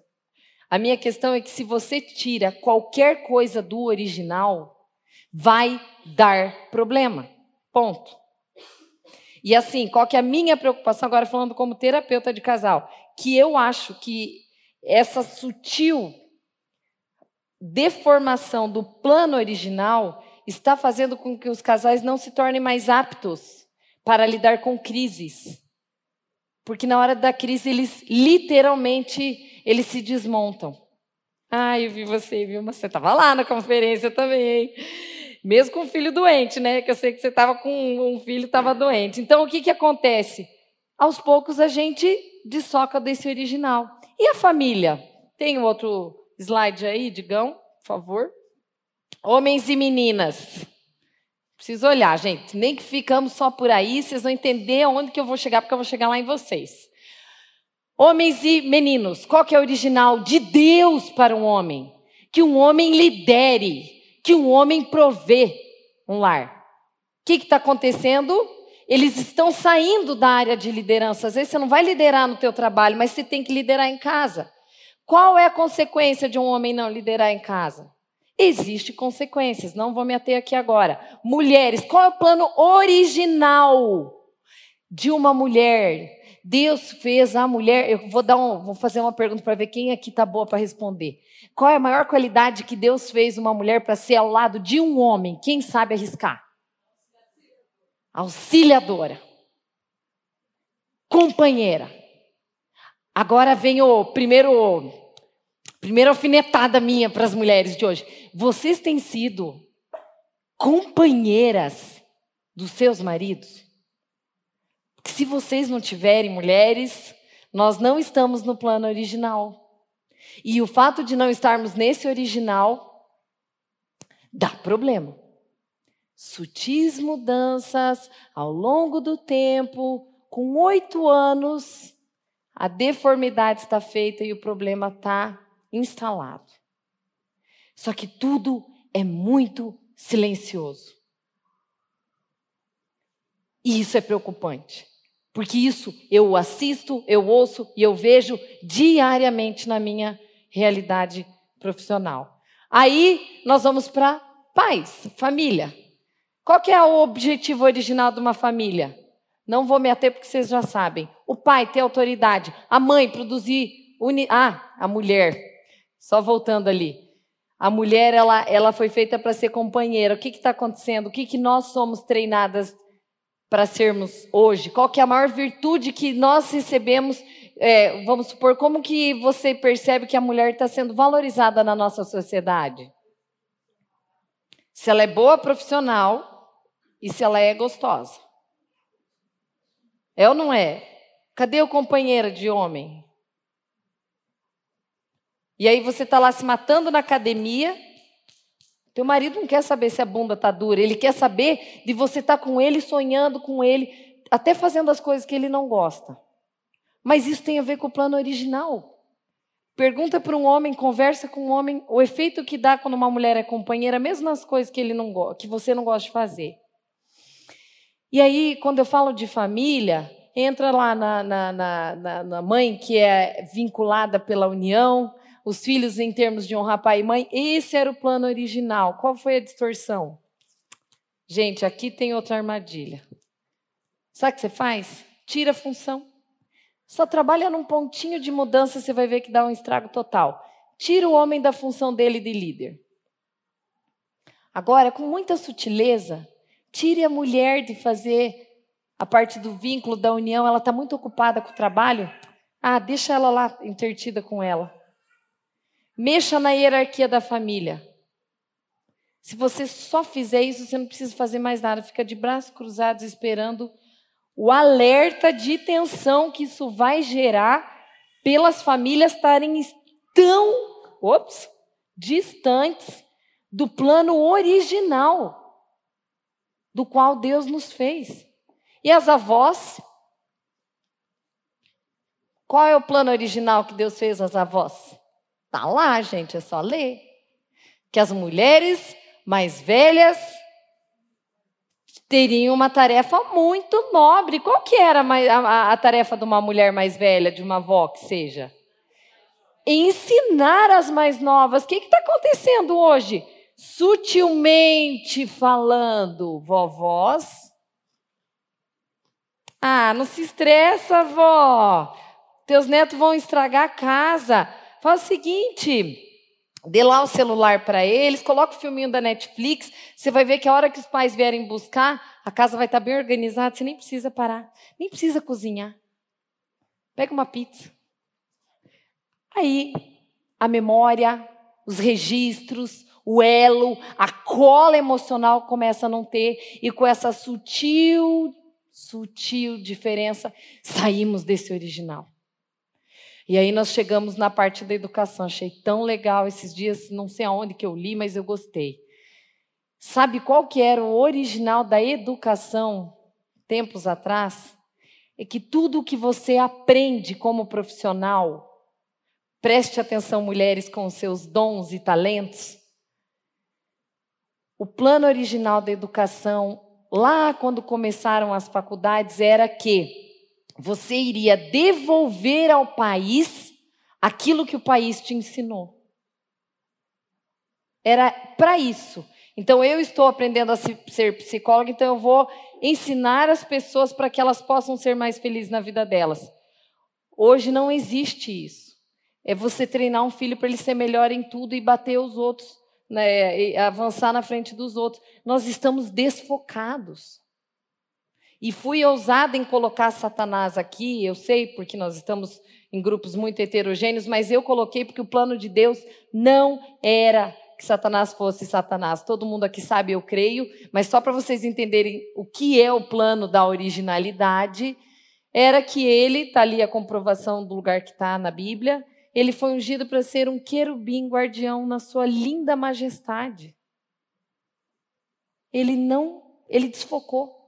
A minha questão é que se você tira qualquer coisa do original, vai dar problema. Ponto. E assim, qual que é a minha preocupação agora falando como terapeuta de casal, que eu acho que essa sutil deformação do plano original está fazendo com que os casais não se tornem mais aptos para lidar com crises. Porque na hora da crise eles literalmente eles se desmontam. Ah, eu vi você, viu? Você estava lá na conferência também. Mesmo com um filho doente, né? Que eu sei que você estava com um filho estava doente. Então o que que acontece? Aos poucos a gente dessoca desse original. E a família? Tem outro slide aí, Digão, por favor. Homens e meninas. Preciso olhar, gente. Nem que ficamos só por aí, vocês vão entender aonde que eu vou chegar, porque eu vou chegar lá em vocês. Homens e meninos, qual que é o original de Deus para um homem? Que um homem lidere, que um homem provê um lar. O que está acontecendo? Eles estão saindo da área de liderança. Às vezes você não vai liderar no teu trabalho, mas você tem que liderar em casa. Qual é a consequência de um homem não liderar em casa? Existem consequências, não vou me ater aqui agora. Mulheres, qual é o plano original de uma mulher? Deus fez a mulher. Eu vou dar um, vou fazer uma pergunta para ver quem aqui está boa para responder. Qual é a maior qualidade que Deus fez uma mulher para ser ao lado de um homem? Quem sabe arriscar? Auxiliadora. Companheira. Agora vem o primeiro, primeira alfinetada minha para as mulheres de hoje. Vocês têm sido companheiras dos seus maridos? Se vocês não tiverem mulheres, nós não estamos no plano original. E o fato de não estarmos nesse original dá problema. Sutis mudanças ao longo do tempo, com oito anos, a deformidade está feita e o problema está instalado. Só que tudo é muito silencioso. E isso é preocupante. Porque isso eu assisto, eu ouço e eu vejo diariamente na minha realidade profissional. Aí nós vamos para pais, família. Qual que é o objetivo original de uma família? Não vou me ater porque vocês já sabem. O pai ter autoridade, a mãe produzir. Uni... Ah, a mulher. Só voltando ali. A mulher, ela, ela foi feita para ser companheira. O que está acontecendo? O que, que nós somos treinadas para sermos hoje? Qual que é a maior virtude que nós recebemos? É, vamos supor, como que você percebe que a mulher está sendo valorizada na nossa sociedade? Se ela é boa profissional e se ela é gostosa. É ou não é? Cadê o companheiro de homem? E aí você está lá se matando na academia. Teu marido não quer saber se a bunda está dura, ele quer saber de você estar tá com ele, sonhando com ele, até fazendo as coisas que ele não gosta. Mas isso tem a ver com o plano original. Pergunta para um homem, conversa com um homem, o efeito que dá quando uma mulher é companheira, mesmo nas coisas que ele não que você não gosta de fazer. E aí, quando eu falo de família, entra lá na, na, na, na, mãe que é vinculada pela união, os filhos em termos de honrar pai e mãe. Esse era o plano original. Qual foi a distorção? Gente, aqui tem outra armadilha. Sabe o que você faz? Tira a função. Só trabalha num pontinho de mudança, você vai ver que dá um estrago total. Tira o homem da função dele de líder. Agora, com muita sutileza, Tire a mulher de fazer a parte do vínculo da união, ela está muito ocupada com o trabalho. Ah, deixa ela lá intertida com ela. Mexa na hierarquia da família. Se você só fizer isso, você não precisa fazer mais nada, fica de braços cruzados esperando o alerta de tensão que isso vai gerar pelas famílias estarem tão ops, distantes do plano original do qual Deus nos fez. E as avós? Qual é o plano original que Deus fez às avós? Tá lá, gente, é só ler. Que as mulheres mais velhas teriam uma tarefa muito nobre. Qual que era a, a, a tarefa de uma mulher mais velha, de uma avó que seja? Ensinar as mais novas. O que está acontecendo hoje? Sutilmente falando, vovós. Ah, não se estressa, vó. Teus netos vão estragar a casa. Faz o seguinte, Dê lá o celular para eles, coloca o filminho da Netflix, você vai ver que a hora que os pais vierem buscar, a casa vai estar tá bem organizada, você nem precisa parar, nem precisa cozinhar. Pega uma pizza. Aí, a memória, os registros, o elo, a cola emocional começa a não ter, e com essa sutil, sutil diferença, saímos desse original. E aí nós chegamos na parte da educação. Achei tão legal esses dias, não sei aonde que eu li, mas eu gostei. Sabe qual que era o original da educação tempos atrás? É que tudo o que você aprende como profissional, preste atenção, mulheres, com seus dons e talentos. O plano original da educação, lá quando começaram as faculdades, era que você iria devolver ao país aquilo que o país te ensinou. Era para isso. Então eu estou aprendendo a ser psicóloga, então eu vou ensinar as pessoas para que elas possam ser mais felizes na vida delas. Hoje não existe isso. É você treinar um filho para ele ser melhor em tudo e bater os outros, né, avançar na frente dos outros. Nós estamos desfocados. E fui ousada em colocar Satanás aqui, eu sei, porque nós estamos em grupos muito heterogêneos, mas eu coloquei porque o plano de Deus não era que Satanás fosse Satanás. Todo mundo aqui sabe, eu creio, mas só para vocês entenderem o que é o plano da originalidade, era que ele, está ali a comprovação do lugar que está na Bíblia, ele foi ungido para ser um querubim guardião na sua linda majestade. Ele não, ele desfocou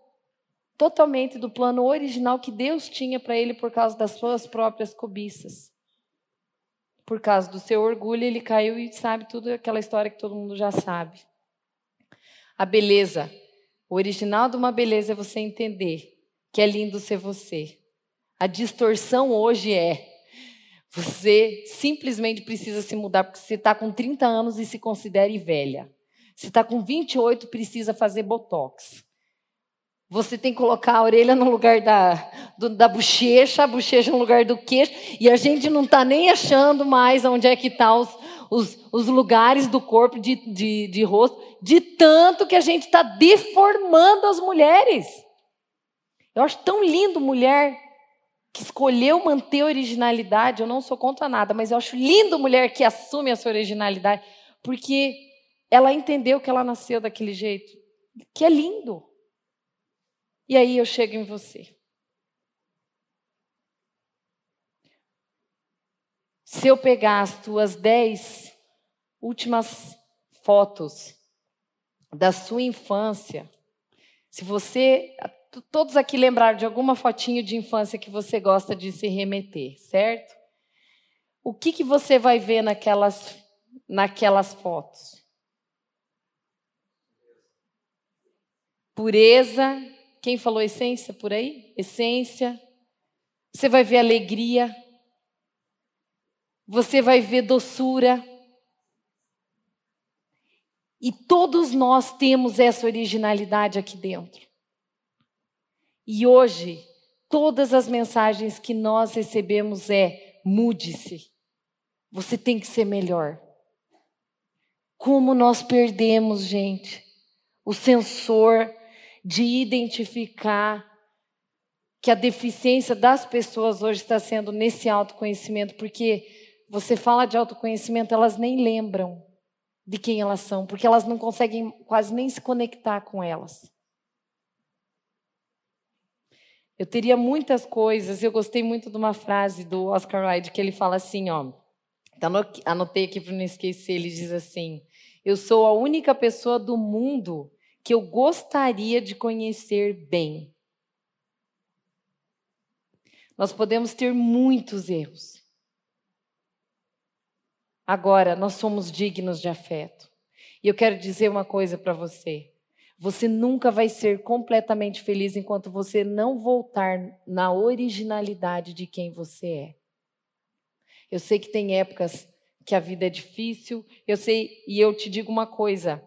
totalmente do plano original que Deus tinha para ele por causa das suas próprias cobiças. Por causa do seu orgulho, ele caiu e sabe tudo aquela história que todo mundo já sabe. A beleza. O original de uma beleza é você entender que é lindo ser você. A distorção hoje é você simplesmente precisa se mudar porque você está com 30 anos e se considere velha. Se está com 28, precisa fazer botox. Você tem que colocar a orelha no lugar da, do, da bochecha, a bochecha no lugar do queixo, e a gente não está nem achando mais onde é que estão tá os, os, os, lugares do corpo de, de, de rosto, de tanto que a gente está deformando as mulheres. Eu acho tão lindo mulher que escolheu manter a originalidade. Eu não sou contra nada, mas eu acho lindo mulher que assume a sua originalidade, porque ela entendeu que ela nasceu daquele jeito, que é lindo. E aí eu chego em você. Se eu pegar as tuas dez últimas fotos da sua infância, se você, todos aqui lembraram de alguma fotinho de infância que você gosta de se remeter, certo? O que, que você vai ver naquelas, naquelas fotos? Pureza, quem falou essência por aí? Essência. Você vai ver alegria. Você vai ver doçura. E todos nós temos essa originalidade aqui dentro. E hoje, todas as mensagens que nós recebemos é: mude-se. Você tem que ser melhor. Como nós perdemos, gente, o sensor de identificar que a deficiência das pessoas hoje está sendo nesse autoconhecimento, porque você fala de autoconhecimento, elas nem lembram de quem elas são, porque elas não conseguem quase nem se conectar com elas. Eu teria muitas coisas, eu gostei muito de uma frase do Oscar Wilde que ele fala assim, ó. Então, anotei aqui para não esquecer, ele diz assim: Eu sou a única pessoa do mundo que eu gostaria de conhecer bem. Nós podemos ter muitos erros. Agora, nós somos dignos de afeto. E eu quero dizer uma coisa para você. Você nunca vai ser completamente feliz enquanto você não voltar na originalidade de quem você é. Eu sei que tem épocas que a vida é difícil, eu sei, e eu te digo uma coisa,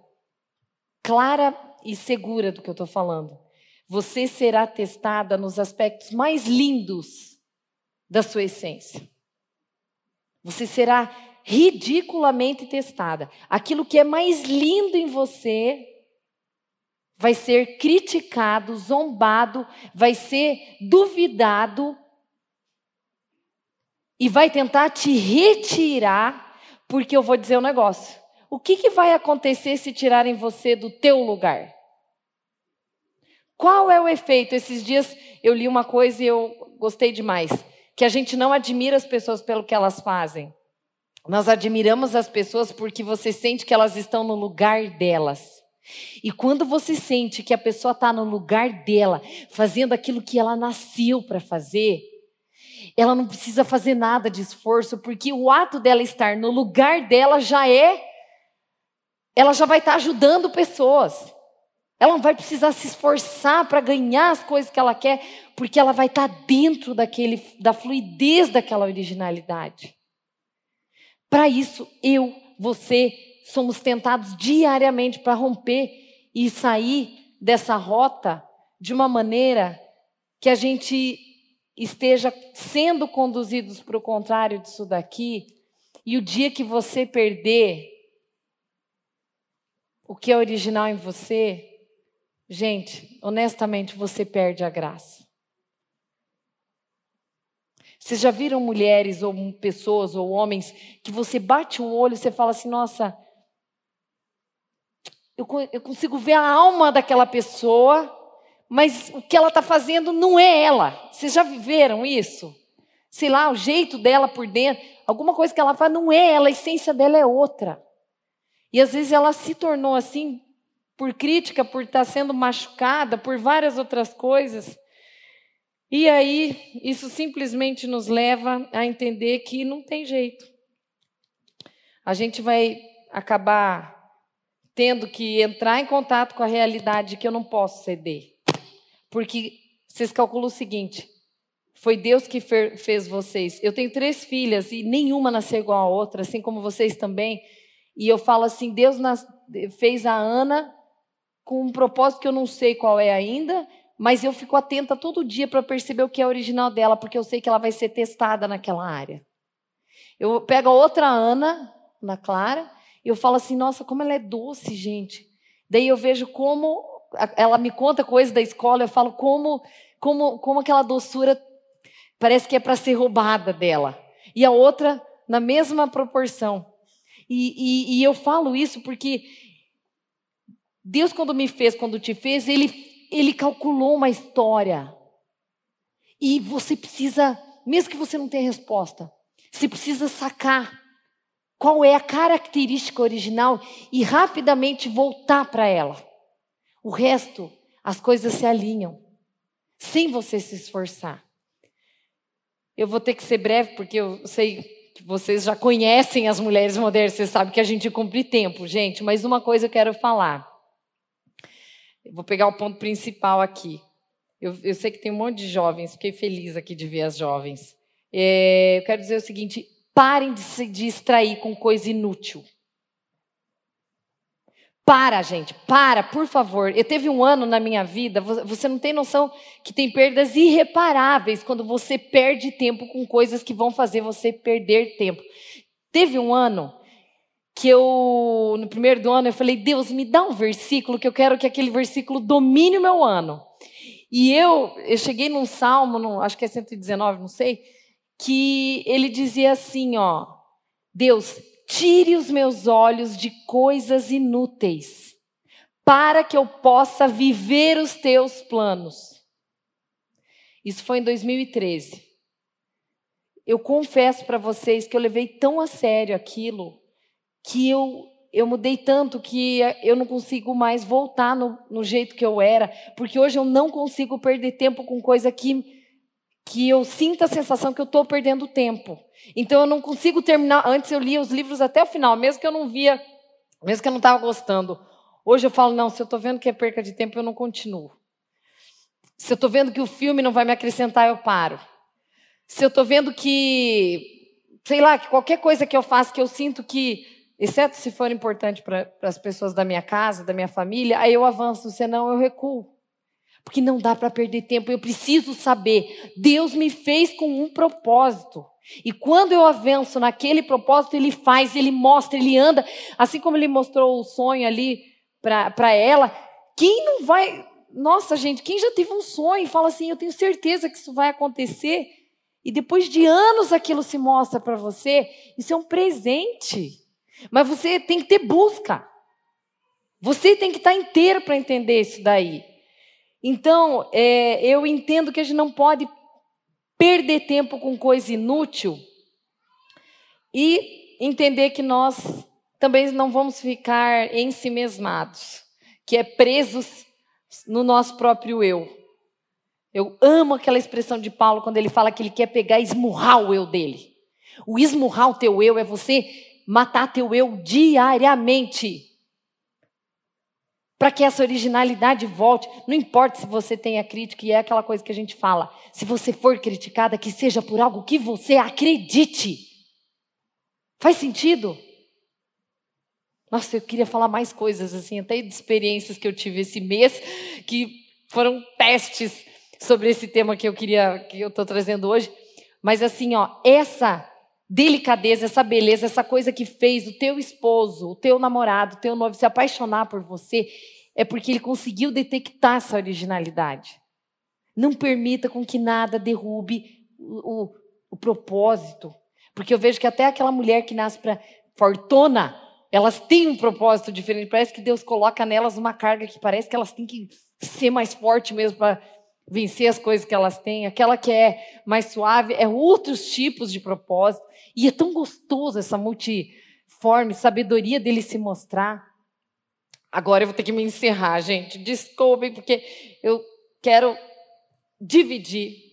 clara e segura do que eu estou falando. Você será testada nos aspectos mais lindos da sua essência. Você será ridiculamente testada. Aquilo que é mais lindo em você vai ser criticado, zombado, vai ser duvidado e vai tentar te retirar, porque eu vou dizer um negócio. O que, que vai acontecer se tirarem você do teu lugar? Qual é o efeito? Esses dias eu li uma coisa e eu gostei demais, que a gente não admira as pessoas pelo que elas fazem. Nós admiramos as pessoas porque você sente que elas estão no lugar delas. E quando você sente que a pessoa está no lugar dela, fazendo aquilo que ela nasceu para fazer, ela não precisa fazer nada de esforço, porque o ato dela estar no lugar dela já é, ela já vai estar tá ajudando pessoas. Ela não vai precisar se esforçar para ganhar as coisas que ela quer, porque ela vai estar tá dentro daquele, da fluidez daquela originalidade. Para isso, eu, você, somos tentados diariamente para romper e sair dessa rota de uma maneira que a gente esteja sendo conduzidos para o contrário disso daqui, e o dia que você perder o que é original em você, gente, honestamente, você perde a graça. Vocês já viram mulheres ou pessoas ou homens que você bate o olho e você fala assim, nossa, eu, eu consigo ver a alma daquela pessoa, mas o que ela está fazendo não é ela. Vocês já viveram isso? Sei lá, o jeito dela por dentro, alguma coisa que ela faz não é ela, a essência dela é outra. E às vezes ela se tornou assim por crítica, por estar sendo machucada, por várias outras coisas. E aí, isso simplesmente nos leva a entender que não tem jeito. A gente vai acabar tendo que entrar em contato com a realidade que eu não posso ceder. Porque vocês calculam o seguinte: foi Deus que fez vocês. Eu tenho três filhas e nenhuma nasceu igual a outra, assim como vocês também. E eu falo assim: Deus fez a Ana com um propósito que eu não sei qual é ainda, mas eu fico atenta todo dia para perceber o que é original dela, porque eu sei que ela vai ser testada naquela área. Eu pego a outra Ana, na Clara, eu falo assim, nossa, como ela é doce, gente. Daí eu vejo como ela me conta coisas da escola, eu falo como como como aquela doçura parece que é para ser roubada dela. E a outra na mesma proporção. E, e, e eu falo isso porque Deus, quando me fez, quando te fez, ele, ele calculou uma história. E você precisa, mesmo que você não tenha resposta, você precisa sacar qual é a característica original e rapidamente voltar para ela. O resto, as coisas se alinham, sem você se esforçar. Eu vou ter que ser breve, porque eu sei que vocês já conhecem as mulheres modernas, vocês sabem que a gente cumpre tempo, gente, mas uma coisa eu quero falar. Eu vou pegar o ponto principal aqui. Eu, eu sei que tem um monte de jovens, fiquei feliz aqui de ver as jovens. É, eu quero dizer o seguinte: Parem de se distrair com coisa inútil. Para, gente, para, por favor. Eu teve um ano na minha vida, você não tem noção que tem perdas irreparáveis quando você perde tempo com coisas que vão fazer você perder tempo. Teve um ano que eu, no primeiro do ano, eu falei, Deus, me dá um versículo que eu quero que aquele versículo domine o meu ano. E eu, eu cheguei num salmo, num, acho que é 119, não sei, que ele dizia assim, ó, Deus, tire os meus olhos de coisas inúteis, para que eu possa viver os teus planos. Isso foi em 2013. Eu confesso para vocês que eu levei tão a sério aquilo que eu eu mudei tanto que eu não consigo mais voltar no, no jeito que eu era, porque hoje eu não consigo perder tempo com coisa que que eu sinto a sensação que eu estou perdendo tempo. Então eu não consigo terminar. Antes eu lia os livros até o final, mesmo que eu não via, mesmo que eu não estava gostando. Hoje eu falo, não, se eu estou vendo que é perca de tempo, eu não continuo. Se eu estou vendo que o filme não vai me acrescentar, eu paro. Se eu estou vendo que, sei lá, que qualquer coisa que eu faça que eu sinto que, exceto se for importante para as pessoas da minha casa, da minha família, aí eu avanço, senão eu recuo. Porque não dá para perder tempo. Eu preciso saber. Deus me fez com um propósito. E quando eu avanço naquele propósito, Ele faz, Ele mostra, Ele anda. Assim como Ele mostrou o sonho ali para ela. Quem não vai. Nossa, gente, quem já teve um sonho e fala assim: Eu tenho certeza que isso vai acontecer. E depois de anos aquilo se mostra para você, isso é um presente. Mas você tem que ter busca. Você tem que estar inteiro para entender isso daí. Então, é, eu entendo que a gente não pode perder tempo com coisa inútil e entender que nós também não vamos ficar ensimesmados, que é presos no nosso próprio eu. Eu amo aquela expressão de Paulo quando ele fala que ele quer pegar e esmurrar o eu dele. O esmurrar o teu eu é você matar teu eu diariamente para que essa originalidade volte. Não importa se você tem a crítica, e é aquela coisa que a gente fala. Se você for criticada, que seja por algo que você acredite. Faz sentido? Nossa, eu queria falar mais coisas, assim, até de experiências que eu tive esse mês, que foram testes sobre esse tema que eu queria, que eu estou trazendo hoje. Mas assim, ó, essa delicadeza, essa beleza, essa coisa que fez o teu esposo, o teu namorado, o teu noivo se apaixonar por você, é porque ele conseguiu detectar essa originalidade. Não permita com que nada derrube o, o, o propósito. Porque eu vejo que até aquela mulher que nasce para fortuna, elas têm um propósito diferente. Parece que Deus coloca nelas uma carga que parece que elas têm que ser mais forte mesmo para vencer as coisas que elas têm. Aquela que é mais suave é outros tipos de propósito. E é tão gostoso essa multiforme sabedoria dele se mostrar. Agora eu vou ter que me encerrar, gente. Desculpem, porque eu quero dividir.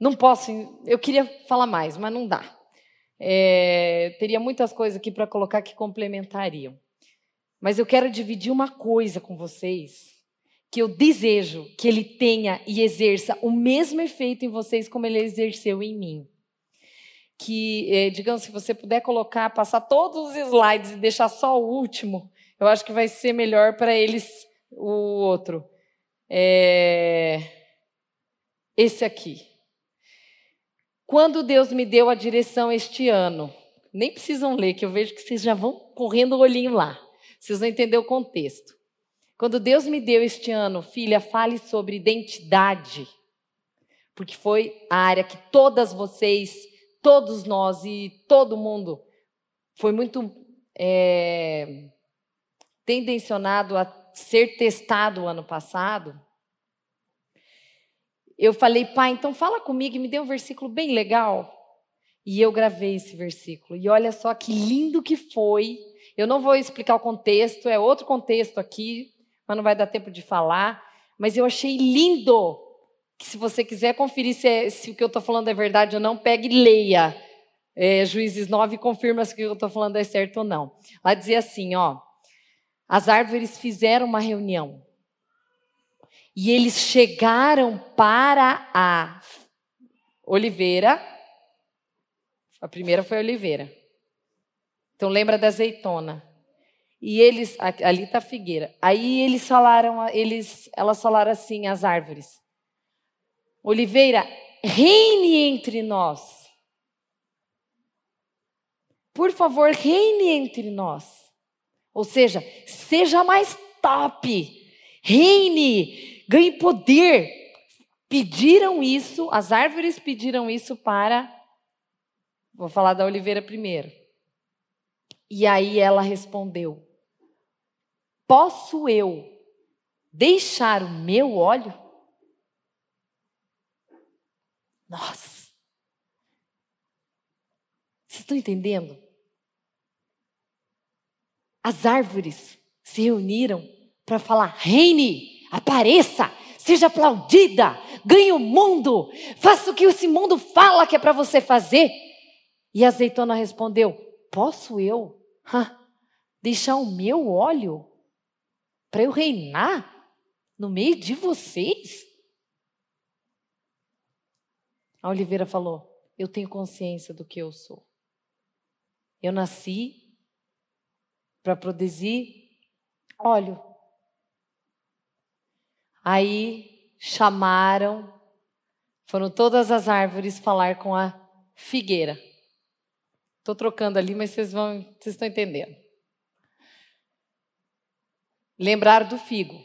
Não posso, eu queria falar mais, mas não dá. É, teria muitas coisas aqui para colocar que complementariam. Mas eu quero dividir uma coisa com vocês que eu desejo que ele tenha e exerça o mesmo efeito em vocês como ele exerceu em mim que, eh, digamos, se você puder colocar, passar todos os slides e deixar só o último, eu acho que vai ser melhor para eles o outro. É... Esse aqui. Quando Deus me deu a direção este ano, nem precisam ler, que eu vejo que vocês já vão correndo o olhinho lá. Vocês vão entender o contexto. Quando Deus me deu este ano, filha, fale sobre identidade, porque foi a área que todas vocês todos nós e todo mundo foi muito é, tendencionado a ser testado o ano passado, eu falei, pai, então fala comigo e me dê um versículo bem legal. E eu gravei esse versículo. E olha só que lindo que foi. Eu não vou explicar o contexto, é outro contexto aqui, mas não vai dar tempo de falar. Mas eu achei lindo que se você quiser conferir se, é, se o que eu estou falando é verdade ou não, pegue e leia. É, Juízes 9 confirma se o que eu estou falando é certo ou não. Lá dizia assim, ó, as árvores fizeram uma reunião e eles chegaram para a oliveira. A primeira foi a oliveira. Então lembra da azeitona. E eles, ali está a figueira. Aí eles falaram, eles, elas falaram assim, as árvores. Oliveira, reine entre nós. Por favor, reine entre nós. Ou seja, seja mais top. Reine, ganhe poder. Pediram isso, as árvores pediram isso para. Vou falar da oliveira primeiro. E aí ela respondeu: Posso eu deixar o meu óleo? Nossa! Vocês estão entendendo? As árvores se reuniram para falar: reine, apareça, seja aplaudida, ganhe o mundo, faça o que esse mundo fala que é para você fazer. E a azeitona respondeu: Posso eu ha, deixar o meu óleo para eu reinar no meio de vocês? A Oliveira falou: Eu tenho consciência do que eu sou. Eu nasci para produzir óleo. Aí chamaram, foram todas as árvores falar com a figueira. Estou trocando ali, mas vocês vão, vocês estão entendendo. Lembrar do figo,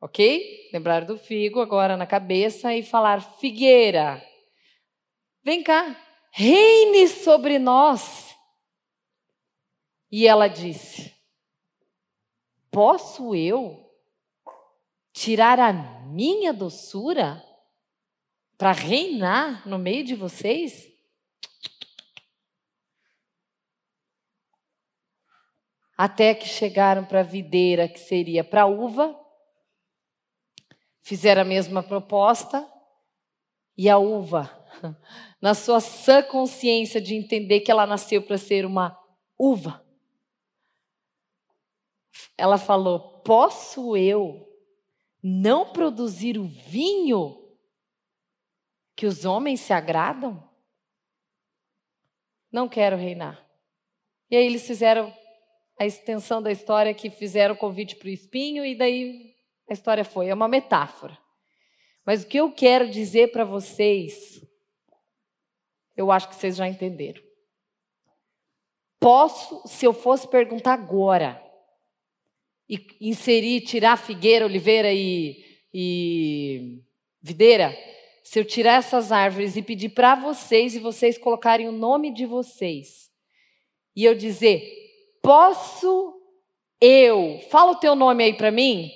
ok? Lembrar do figo agora na cabeça e falar figueira. Vem cá, reine sobre nós. E ela disse: Posso eu tirar a minha doçura para reinar no meio de vocês? Até que chegaram para a videira, que seria para a uva, fizeram a mesma proposta, e a uva, na sua sã consciência de entender que ela nasceu para ser uma uva, ela falou: Posso eu não produzir o vinho que os homens se agradam? Não quero reinar. E aí eles fizeram a extensão da história que fizeram o convite para o espinho e daí a história foi. É uma metáfora. Mas o que eu quero dizer para vocês, eu acho que vocês já entenderam. Posso, se eu fosse perguntar agora, e inserir, tirar figueira, oliveira e, e videira, se eu tirar essas árvores e pedir para vocês e vocês colocarem o nome de vocês, e eu dizer, posso eu, fala o teu nome aí para mim,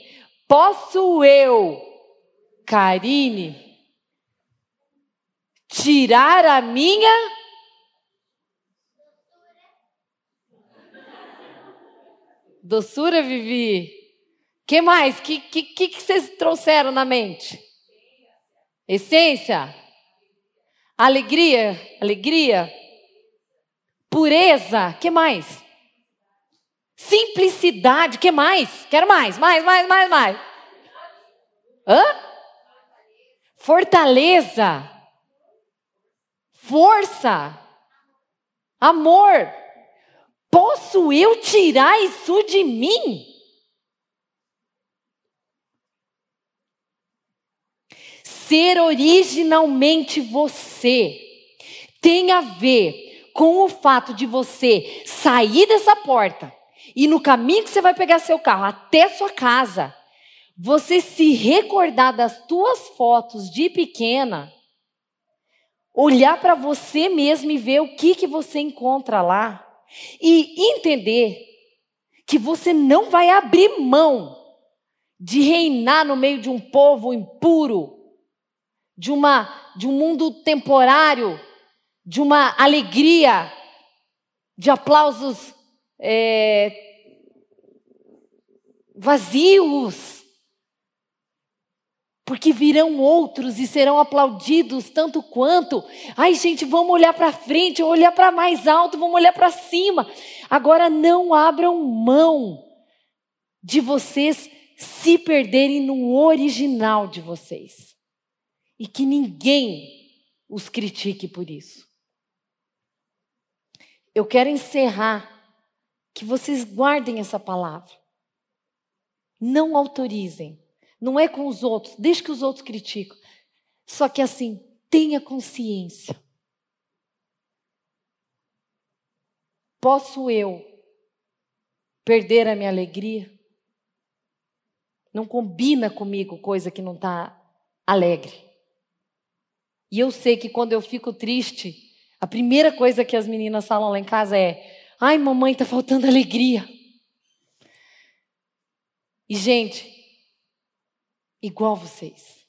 posso eu, Karine, tirar a minha Doçura, Vivi. que mais? Que, que, que vocês trouxeram na mente? Essência? Alegria? Alegria? Pureza? que mais? Simplicidade? que mais? Quero mais, mais, mais, mais, mais. Hã? Fortaleza? Força? Amor? Posso eu tirar isso de mim? Ser originalmente você tem a ver com o fato de você sair dessa porta e no caminho que você vai pegar seu carro até sua casa, você se recordar das tuas fotos de pequena, olhar para você mesmo e ver o que que você encontra lá e entender que você não vai abrir mão de reinar no meio de um povo impuro, de uma de um mundo temporário, de uma alegria, de aplausos é, vazios porque virão outros e serão aplaudidos tanto quanto. Ai, gente, vamos olhar para frente, olhar para mais alto, vamos olhar para cima. Agora não abram mão de vocês se perderem no original de vocês. E que ninguém os critique por isso. Eu quero encerrar que vocês guardem essa palavra. Não autorizem não é com os outros, deixe que os outros criticam. Só que assim, tenha consciência. Posso eu perder a minha alegria? Não combina comigo coisa que não está alegre. E eu sei que quando eu fico triste, a primeira coisa que as meninas falam lá em casa é: Ai, mamãe, tá faltando alegria. E, gente, igual vocês.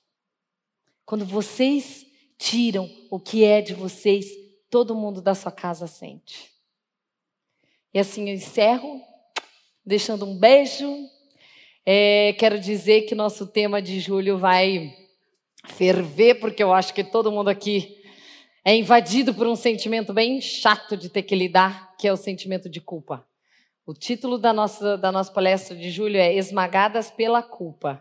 Quando vocês tiram o que é de vocês, todo mundo da sua casa sente. E assim eu encerro, deixando um beijo. É, quero dizer que nosso tema de julho vai ferver, porque eu acho que todo mundo aqui é invadido por um sentimento bem chato de ter que lidar, que é o sentimento de culpa. O título da nossa, da nossa palestra de julho é Esmagadas pela Culpa.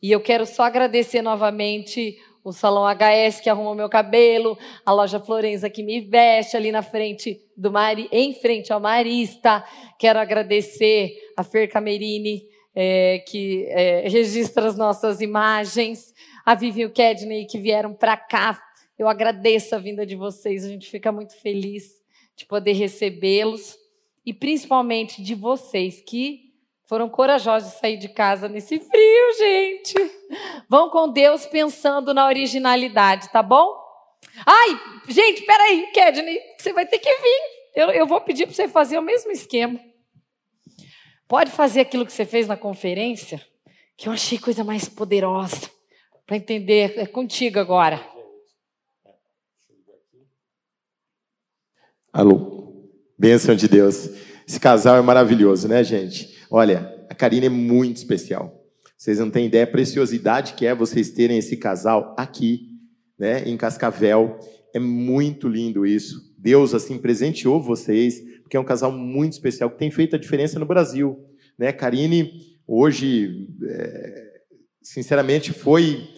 E eu quero só agradecer novamente o Salão HS que arrumou meu cabelo, a loja Florenza que me veste ali na frente do Mari, em frente ao Marista. Quero agradecer a Fer Camerini, é, que é, registra as nossas imagens, a Vivi e o Kedney que vieram para cá. Eu agradeço a vinda de vocês, a gente fica muito feliz de poder recebê-los e principalmente de vocês que foram corajosos de sair de casa nesse frio, gente. Vão com Deus pensando na originalidade, tá bom? Ai, gente, peraí, Kedney, você vai ter que vir. Eu, eu vou pedir para você fazer o mesmo esquema. Pode fazer aquilo que você fez na conferência, que eu achei coisa mais poderosa. Para entender, é contigo agora. Alô. Bênção de Deus. Esse casal é maravilhoso, né, gente? Olha, a Karina é muito especial. Vocês não têm ideia a preciosidade que é vocês terem esse casal aqui, né, em Cascavel. É muito lindo isso. Deus assim presenteou vocês, porque é um casal muito especial que tem feito a diferença no Brasil, né? Karine hoje, é, sinceramente, foi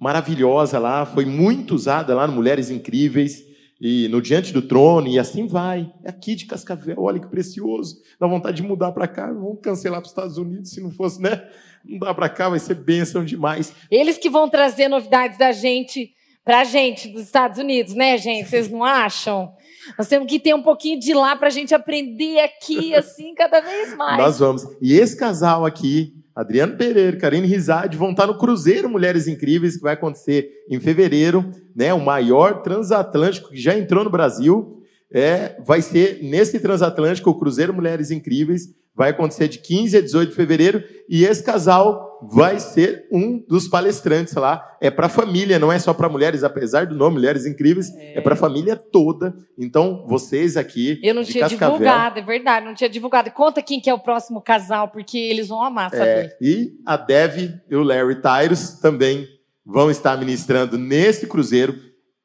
maravilhosa lá, foi muito usada lá no Mulheres Incríveis e no Diante do Trono, e assim vai. É aqui de Cascavel, olha que precioso. Dá vontade de mudar para cá, vamos cancelar para os Estados Unidos, se não fosse, né? Mudar para cá vai ser bênção demais. Eles que vão trazer novidades da gente para a gente dos Estados Unidos, né, gente? Vocês não acham? Nós temos que ter um pouquinho de lá para a gente aprender aqui, assim, cada vez mais. Nós vamos. E esse casal aqui, Adriano Pereira, Karine Rizade, vão estar no Cruzeiro Mulheres Incríveis, que vai acontecer em fevereiro, né? O maior transatlântico que já entrou no Brasil. É, vai ser nesse transatlântico, o Cruzeiro Mulheres Incríveis, vai acontecer de 15 a 18 de fevereiro, e esse casal vai ser um dos palestrantes lá. É para a família, não é só para mulheres, apesar do nome Mulheres Incríveis, é, é para a família toda. Então, vocês aqui. Eu não tinha Cascavel, divulgado, é verdade, não tinha divulgado. Conta quem que é o próximo casal, porque eles vão amar saber. É, e a Dev e o Larry Tyros também vão estar ministrando nesse cruzeiro.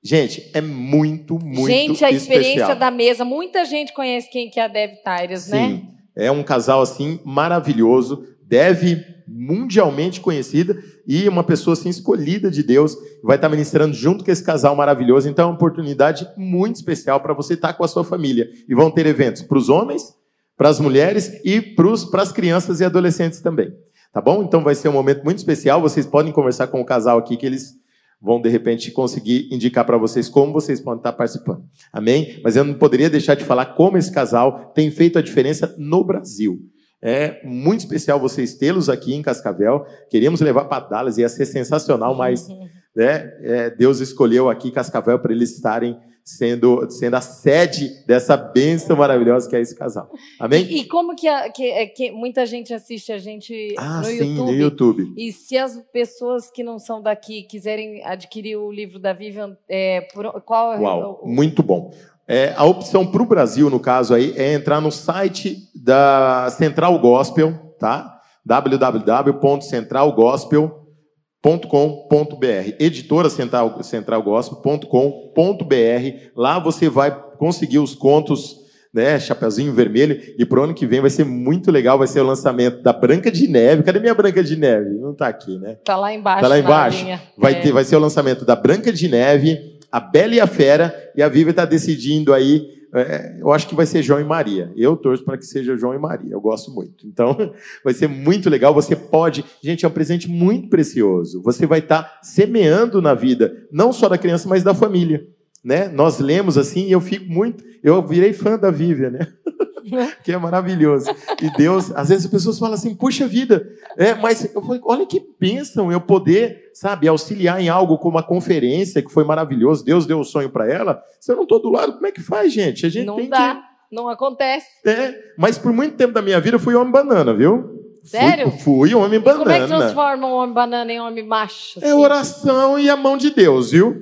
Gente, é muito, muito Gente, a experiência especial. da mesa, muita gente conhece quem que é a Dev Tyres, né? Sim, é um casal assim maravilhoso, deve mundialmente conhecida e uma pessoa assim escolhida de Deus, vai estar ministrando junto com esse casal maravilhoso. Então é uma oportunidade muito especial para você estar com a sua família. E vão ter eventos para os homens, para as mulheres e para as crianças e adolescentes também. Tá bom? Então vai ser um momento muito especial. Vocês podem conversar com o casal aqui que eles vão de repente conseguir indicar para vocês como vocês podem estar participando. Amém? Mas eu não poderia deixar de falar como esse casal tem feito a diferença no Brasil. É muito especial vocês tê-los aqui em Cascavel. Queríamos levar para Dallas, ia ser sensacional, mas né, é, Deus escolheu aqui Cascavel para eles estarem sendo, sendo a sede dessa bênção maravilhosa que é esse casal. Amém? E, e como que, a- que- é que muita gente assiste a gente ah, no sim, YouTube? no YouTube. E se as pessoas que não são daqui quiserem adquirir o livro da Vivian, é, por- qual é Uau, o- muito bom. É, a opção para o Brasil, no caso aí, é entrar no site da Central Gospel, tá? www.centralgospel.com.br editora central, centralgospel.com.br lá você vai conseguir os contos né, Chapeuzinho Vermelho e pro ano que vem vai ser muito legal, vai ser o lançamento da Branca de Neve, cadê minha Branca de Neve? Não está aqui, né? Tá lá embaixo. Tá lá embaixo. Vai, É. ter, vai ser o lançamento da Branca de Neve, a Bela e a Fera, e a Viva está decidindo aí. é, eu acho que vai ser João e Maria. Eu torço para que seja João e Maria. Eu gosto muito. Então, vai ser muito legal. Você pode. Gente, é um presente muito precioso. Você vai estar semeando na vida, não só da criança, mas da família. Né? Nós lemos assim e eu fico muito. Eu virei fã da Vivian, né? que é maravilhoso. E Deus, às vezes as pessoas falam assim, puxa vida, é, mas eu falei, olha que bênção eu poder, sabe, auxiliar em algo como a conferência, que foi maravilhoso. Deus deu o sonho para ela. Se eu não estou do lado, como é que faz, gente? A gente Não dá. que Não acontece. É, mas por muito tempo da minha vida eu fui homem banana, viu? Sério? Fui, fui homem E como é que banana. transforma um homem banana em homem macho? É assim? oração e a mão de Deus, viu?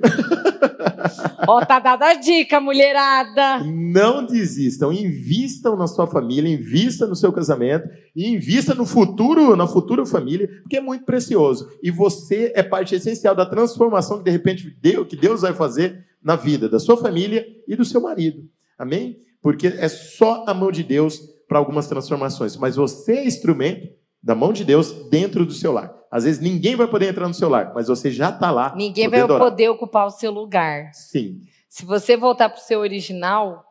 Ó, tá dada a dica, mulherada. Não desistam, invistam na sua família, invista no seu casamento invista no futuro, na futura família, porque é muito precioso. E você é parte essencial da transformação que de repente Deus, que Deus vai fazer na vida da sua família e do seu marido. Amém? Porque é só a mão de Deus para algumas transformações, mas você é instrumento da mão de Deus dentro do seu lar. Às vezes ninguém vai poder entrar no seu lar, mas você já está lá. Ninguém vai orar. poder ocupar o seu lugar. Sim. Se você voltar para o seu original,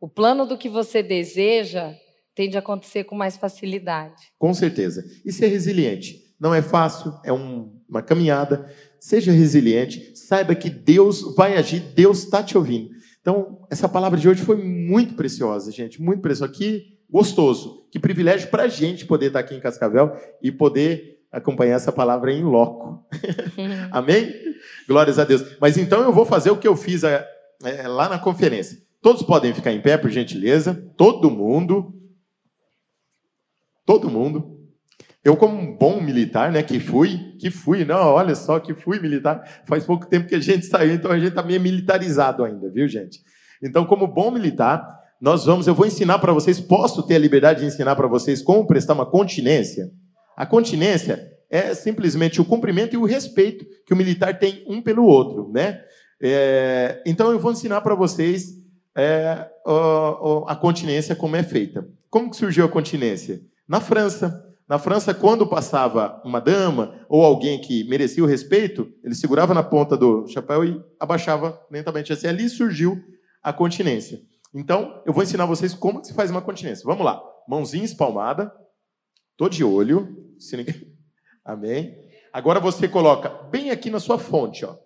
o plano do que você deseja tende a acontecer com mais facilidade. Com certeza. E ser resiliente. Não é fácil, é um- uma caminhada. Seja resiliente, saiba que Deus vai agir, Deus está te ouvindo. Então, essa palavra de hoje foi muito preciosa, gente, muito preciosa. Que gostoso, que privilégio para a gente poder estar aqui em Cascavel e poder acompanhar essa palavra em loco. Amém? Glórias a Deus. Mas então eu vou fazer o que eu fiz é, é, lá na conferência. Todos podem ficar em pé, por gentileza. Todo mundo. Todo mundo. Eu, como um bom militar, né, que fui, que fui, não, olha só, que fui militar. Faz pouco tempo que a gente saiu, então a gente está meio militarizado ainda, viu, gente? Então, como bom militar, nós vamos, eu vou ensinar para vocês, posso ter a liberdade de ensinar para vocês como prestar uma continência? A continência é simplesmente o cumprimento e o respeito que o militar tem um pelo outro, né? É, então eu vou ensinar para vocês é, ó, a continência como é feita. Como que surgiu a continência? Na França. Na França, quando passava uma dama ou alguém que merecia o respeito, ele segurava na ponta do chapéu e abaixava lentamente. Assim, ali surgiu a continência. Então, eu vou ensinar vocês como se faz uma continência. Vamos lá. Mãozinha espalmada. Tô de olho. Se ninguém... Amém. Agora você coloca bem aqui na sua fonte, ó.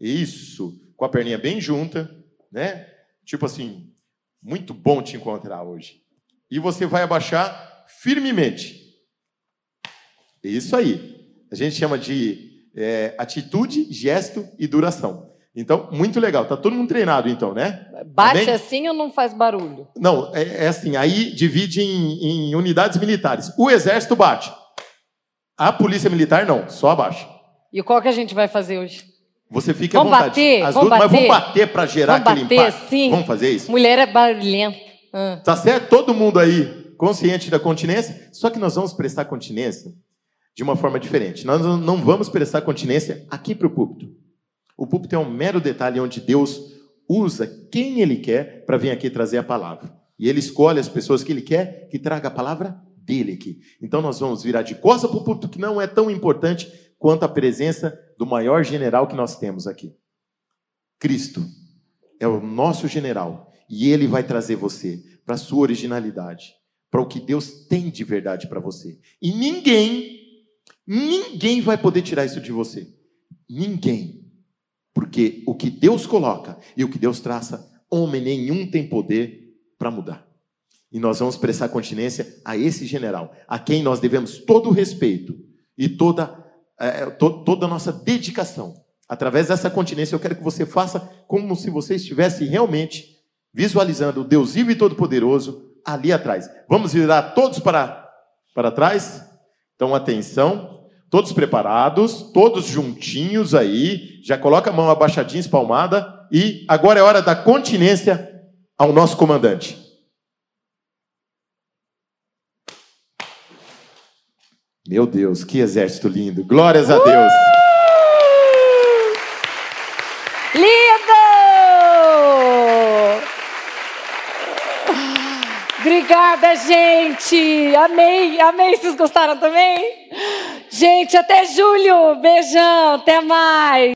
Isso. Com a perninha bem junta, né? Tipo assim, muito bom te encontrar hoje. E você vai abaixar firmemente. Isso aí. A gente chama de é, atitude, gesto e duração. Então, muito legal. Tá todo mundo treinado, então, né? Bate assim ou não faz barulho? Não, é, é assim. Aí divide em, em unidades militares. O exército bate. A polícia militar não, só abaixa. E qual que a gente vai fazer hoje? Você fica Vamos à vontade. bater? As Vamos duas, mas vamos bater? bater para gerar Vamos aquele bater, impacto. sim. Vamos fazer isso? Mulher é barulhenta. Ah. Tá certo? Todo mundo aí consciente da continência, só que nós vamos prestar continência de uma forma diferente. Nós não vamos prestar continência aqui para o púlpito. O púlpito é um mero detalhe onde Deus usa quem Ele quer para vir aqui trazer a palavra. E Ele escolhe as pessoas que Ele quer que traga a palavra dele aqui. Então nós vamos virar de costa para o púlpito, que não é tão importante quanto a presença do maior general que nós temos aqui. Cristo é o nosso general e ele vai trazer você para a sua originalidade, para o que Deus tem de verdade para você. E ninguém, ninguém vai poder tirar isso de você. Ninguém. Porque o que Deus coloca e o que Deus traça, homem nenhum tem poder para mudar. E nós vamos prestar continência a esse general, a quem nós devemos todo o respeito e toda, eh, to- toda a nossa dedicação. Através dessa continência, eu quero que você faça como se você estivesse realmente visualizando o Deus vivo e todo-poderoso ali atrás. Vamos virar todos para, para trás? Então, atenção. Todos preparados, todos juntinhos aí. Já coloca a mão abaixadinha, espalmada. E agora é hora da continência ao nosso comandante. Meu Deus, que exército lindo. Glórias a Deus. Lindo! Obrigada, gente! Amei, amei. Vocês gostaram também? Gente, até julho. Beijão, até mais.